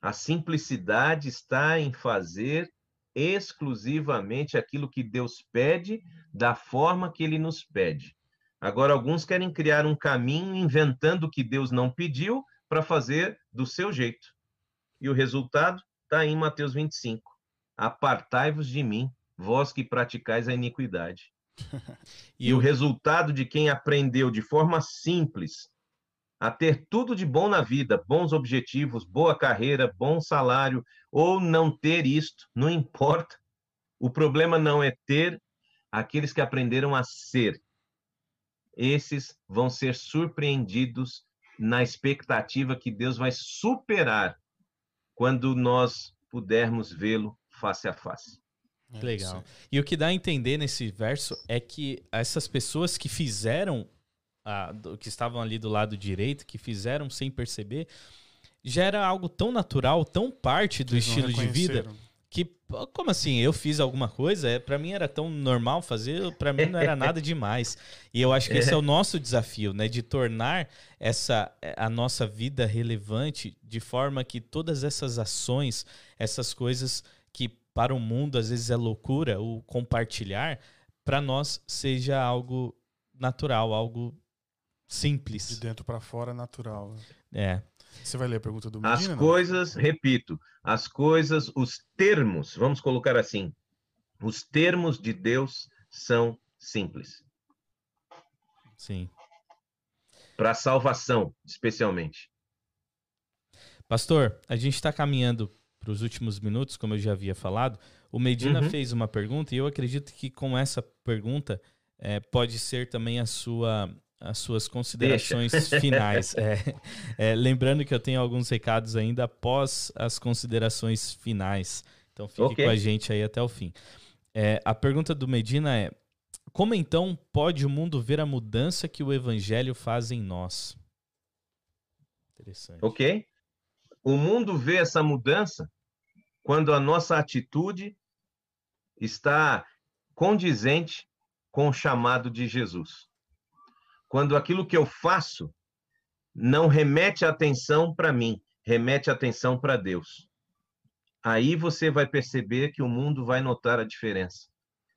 A simplicidade está em fazer exclusivamente aquilo que Deus pede, da forma que ele nos pede. Agora, alguns querem criar um caminho inventando o que Deus não pediu para fazer do seu jeito. E o resultado está em Mateus 25. Apartai-vos de mim, vós que praticais a iniquidade. e, e o resultado de quem aprendeu de forma simples a ter tudo de bom na vida, bons objetivos, boa carreira, bom salário, ou não ter isto, não importa. O problema não é ter aqueles que aprenderam a ser. Esses vão ser surpreendidos na expectativa que Deus vai superar quando nós pudermos vê-lo face a face. É Legal. E o que dá a entender nesse verso é que essas pessoas que fizeram a, que estavam ali do lado direito, que fizeram sem perceber, já era algo tão natural, tão parte do Eles estilo de vida, que como assim? Eu fiz alguma coisa? É para mim era tão normal fazer para mim não era nada demais. E eu acho que esse é o nosso desafio né? De tornar essa a nossa vida relevante de forma que todas essas ações essas coisas que para o mundo às vezes é loucura o compartilhar para nós seja algo natural algo simples. De dentro para fora, natural. É. Você vai ler a pergunta do Medina? As coisas, não? repito, as coisas, os termos, vamos colocar assim, os termos de Deus são simples. Sim. Para salvação, especialmente. Pastor, a gente está caminhando para os últimos minutos, como eu já havia falado. O Medina uhum. fez uma pergunta e eu acredito que com essa pergunta é, pode ser também a sua as suas considerações Deixa. finais. É, é, lembrando que eu tenho alguns recados ainda após as considerações finais. Então fique okay. com a gente aí até o fim. É, a pergunta do Medina é: como então pode o mundo ver a mudança que o evangelho faz em nós? Interessante. Ok. O mundo vê essa mudança quando a nossa atitude está condizente com o chamado de Jesus quando aquilo que eu faço não remete a atenção para mim, remete a atenção para Deus. Aí você vai perceber que o mundo vai notar a diferença.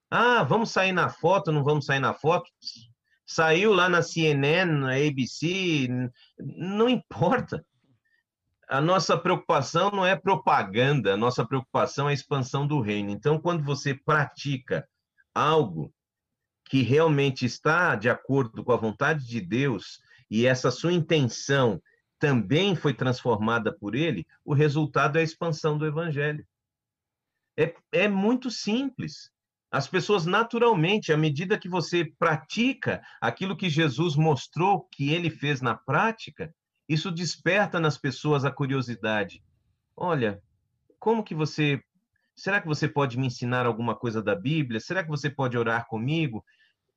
Ah, vamos sair na foto, não vamos sair na foto? Saiu lá na CNN, na ABC, não importa. A nossa preocupação não é propaganda, a nossa preocupação é a expansão do reino. Então, quando você pratica algo que realmente está de acordo com a vontade de Deus e essa sua intenção também foi transformada por ele, o resultado é a expansão do evangelho. É, é muito simples. As pessoas, naturalmente, à medida que você pratica aquilo que Jesus mostrou que ele fez na prática, isso desperta nas pessoas a curiosidade. Olha, como que você. Será que você pode me ensinar alguma coisa da Bíblia? Será que você pode orar comigo?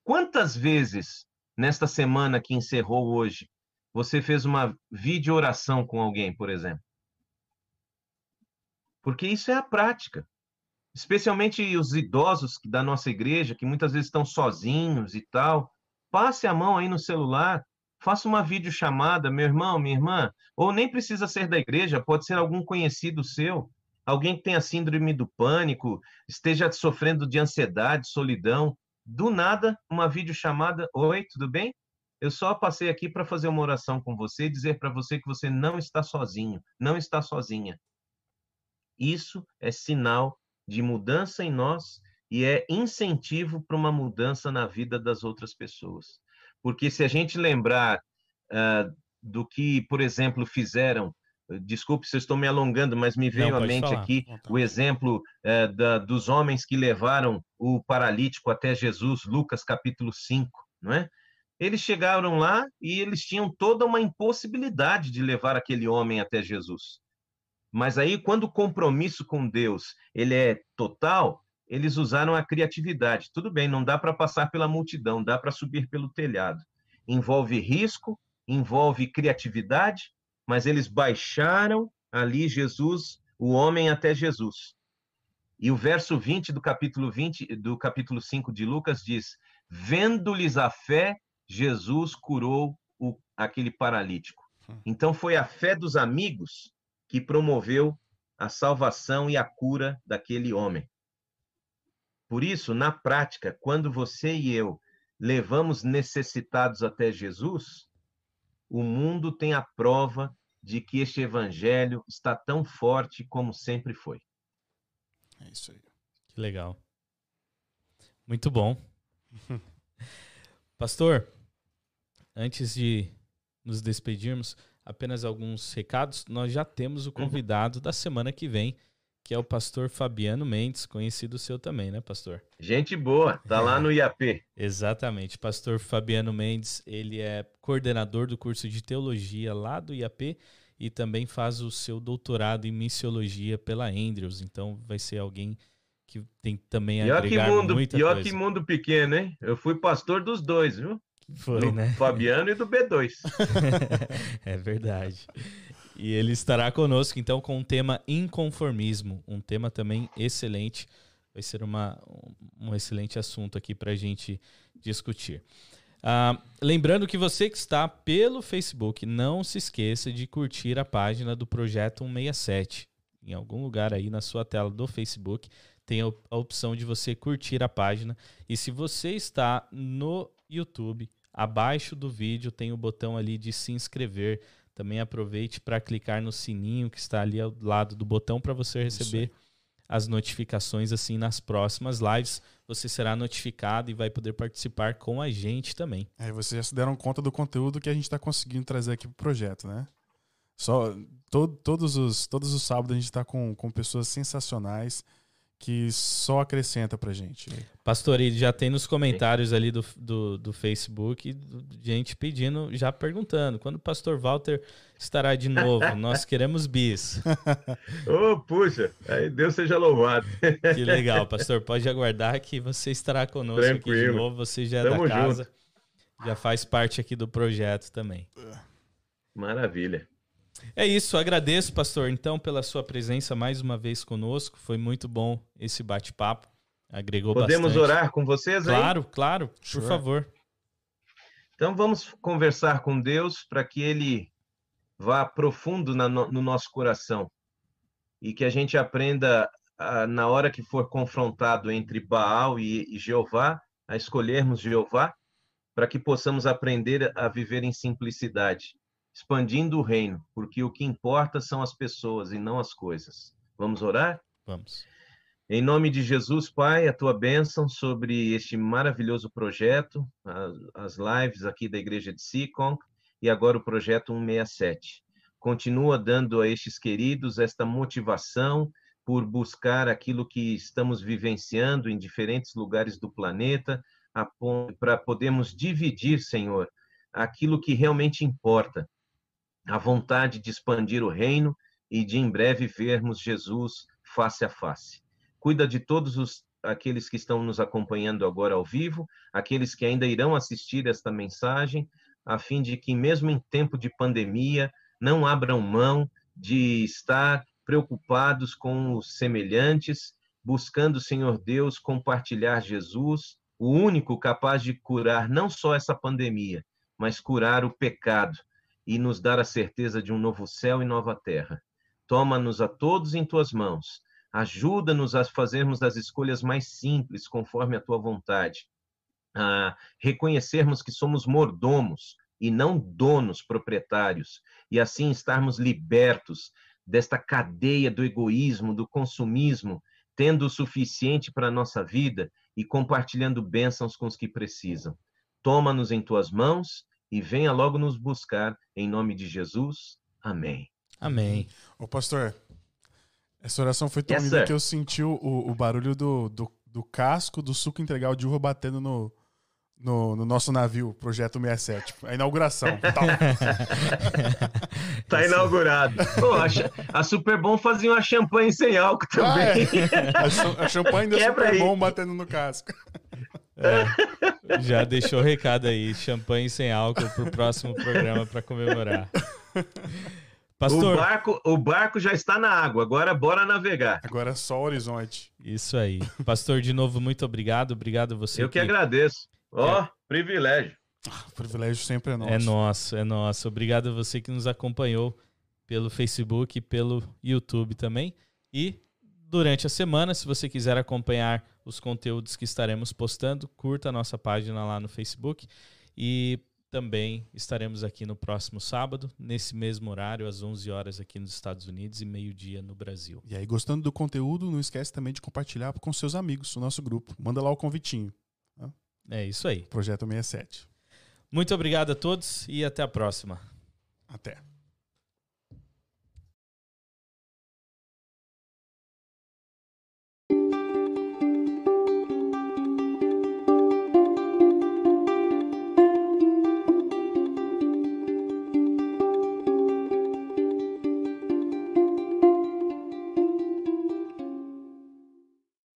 Quantas vezes nesta semana que encerrou hoje você fez uma vídeo oração com alguém, por exemplo? Porque isso é a prática. Especialmente os idosos da nossa igreja, que muitas vezes estão sozinhos e tal. Passe a mão aí no celular, faça uma videochamada, meu irmão, minha irmã, ou nem precisa ser da igreja, pode ser algum conhecido seu, alguém que tenha síndrome do pânico, esteja sofrendo de ansiedade, solidão do nada, uma videochamada. Oi, tudo bem? Eu só passei aqui para fazer uma oração com você e dizer para você que você não está sozinho, não está sozinha. Isso é sinal de mudança em nós e é incentivo para uma mudança na vida das outras pessoas. Porque se a gente lembrar uh, do que, por exemplo, fizeram Desculpe se eu estou me alongando, mas me veio Não, à mente falar. aqui o exemplo é, da, dos homens que levaram o paralítico até Jesus, Lucas capítulo 5, não é? Eles chegaram lá e eles tinham toda uma impossibilidade de levar aquele homem até Jesus. Mas aí, quando o compromisso com Deus ele é total, eles usaram a criatividade. Tudo bem, não dá para passar pela multidão, dá para subir pelo telhado. Envolve risco, envolve criatividade, mas eles baixaram ali Jesus, o homem até Jesus. E o verso 20 do capítulo 20 do capítulo 5 de Lucas diz: "Vendo-lhes a fé, Jesus curou o, aquele paralítico". Então foi a fé dos amigos que promoveu a salvação e a cura daquele homem. Por isso, na prática, quando você e eu levamos necessitados até Jesus, o mundo tem a prova de que este evangelho está tão forte como sempre foi. É isso aí. Que legal. Muito bom. Pastor, antes de nos despedirmos, apenas alguns recados. Nós já temos o uhum. convidado uhum. da semana que vem, que é o pastor Fabiano Mendes, conhecido seu também, né, pastor? Gente boa, tá lá no IAP. Exatamente. Pastor Fabiano Mendes, ele é coordenador do curso de teologia lá do IAP e também faz o seu doutorado em missiologia pela Andrews. Então vai ser alguém que tem também a agregar que mundo, muita pior coisa. que mundo pequeno, hein? Eu fui pastor dos dois, viu? Foi, do né? Fabiano e do B2. é verdade. E ele estará conosco, então, com o tema inconformismo, um tema também excelente. Vai ser uma, um excelente assunto aqui para a gente discutir. Uh, lembrando que você que está pelo Facebook, não se esqueça de curtir a página do Projeto 167. Em algum lugar aí na sua tela do Facebook tem a opção de você curtir a página. E se você está no YouTube, abaixo do vídeo tem o botão ali de se inscrever. Também aproveite para clicar no sininho que está ali ao lado do botão para você receber as notificações assim nas próximas lives. Você será notificado e vai poder participar com a gente também. É, vocês já se deram conta do conteúdo que a gente está conseguindo trazer aqui para o projeto, né? Só to, todos os todos os sábados a gente está com, com pessoas sensacionais que só acrescenta pra gente. Pastor, ele já tem nos comentários ali do, do, do Facebook gente pedindo, já perguntando, quando o pastor Walter estará de novo? Nós queremos bis. oh, puxa, aí Deus seja louvado. que legal, pastor. Pode aguardar que você estará conosco Tranquilo. aqui de novo. Você já é Tamo da casa, junto. já faz parte aqui do projeto também. Maravilha. É isso, agradeço, pastor, então, pela sua presença mais uma vez conosco. Foi muito bom esse bate-papo. Agregou Podemos bastante. orar com vocês aí? Claro, claro, por sure. favor. Então vamos conversar com Deus para que Ele vá profundo na, no nosso coração e que a gente aprenda, a, na hora que for confrontado entre Baal e, e Jeová, a escolhermos Jeová, para que possamos aprender a viver em simplicidade expandindo o reino, porque o que importa são as pessoas e não as coisas. Vamos orar? Vamos. Em nome de Jesus, Pai, a tua bênção sobre este maravilhoso projeto, as lives aqui da Igreja de Sicon e agora o projeto 167. Continua dando a estes queridos esta motivação por buscar aquilo que estamos vivenciando em diferentes lugares do planeta, para podermos dividir, Senhor, aquilo que realmente importa, a vontade de expandir o reino e de em breve vermos Jesus face a face. Cuida de todos os aqueles que estão nos acompanhando agora ao vivo, aqueles que ainda irão assistir esta mensagem, a fim de que mesmo em tempo de pandemia não abram mão de estar preocupados com os semelhantes, buscando, Senhor Deus, compartilhar Jesus, o único capaz de curar não só essa pandemia, mas curar o pecado e nos dar a certeza de um novo céu e nova terra. Toma-nos a todos em tuas mãos. Ajuda-nos a fazermos as escolhas mais simples, conforme a tua vontade. A reconhecermos que somos mordomos e não donos proprietários, e assim estarmos libertos desta cadeia do egoísmo, do consumismo, tendo o suficiente para a nossa vida e compartilhando bênçãos com os que precisam. Toma-nos em tuas mãos e venha logo nos buscar, em nome de Jesus. Amém. Amém. Ô, pastor, essa oração foi tão yes, linda que eu senti o, o barulho do, do, do, casco do suco integral de uva batendo no, no, no nosso navio, Projeto 67. A inauguração. tá inaugurado. Pô, a, a Superbom fazia uma champanhe sem álcool também. Ah, é. a, champanhe da Superbom batendo no casco. É, já deixou o recado aí, champanhe sem álcool pro próximo programa para comemorar. Pastor, o barco, o barco já está na água, agora bora navegar. Agora é só o horizonte. Isso aí. Pastor, de novo, muito obrigado. Obrigado a você. Eu que, que agradeço. Ó, oh, é. privilégio. Ah, o privilégio sempre é nosso. É nosso, é nosso. Obrigado a você que nos acompanhou pelo Facebook e pelo YouTube também. E durante a semana, se você quiser acompanhar os conteúdos que estaremos postando, curta a nossa página lá no Facebook e também estaremos aqui no próximo sábado, nesse mesmo horário, às 11 horas aqui nos Estados Unidos e meio-dia no Brasil. E aí, gostando do conteúdo, não esquece também de compartilhar com seus amigos o nosso grupo. Manda lá o convitinho. Tá? É isso aí. Projeto 67. Muito obrigado a todos e até a próxima. Até.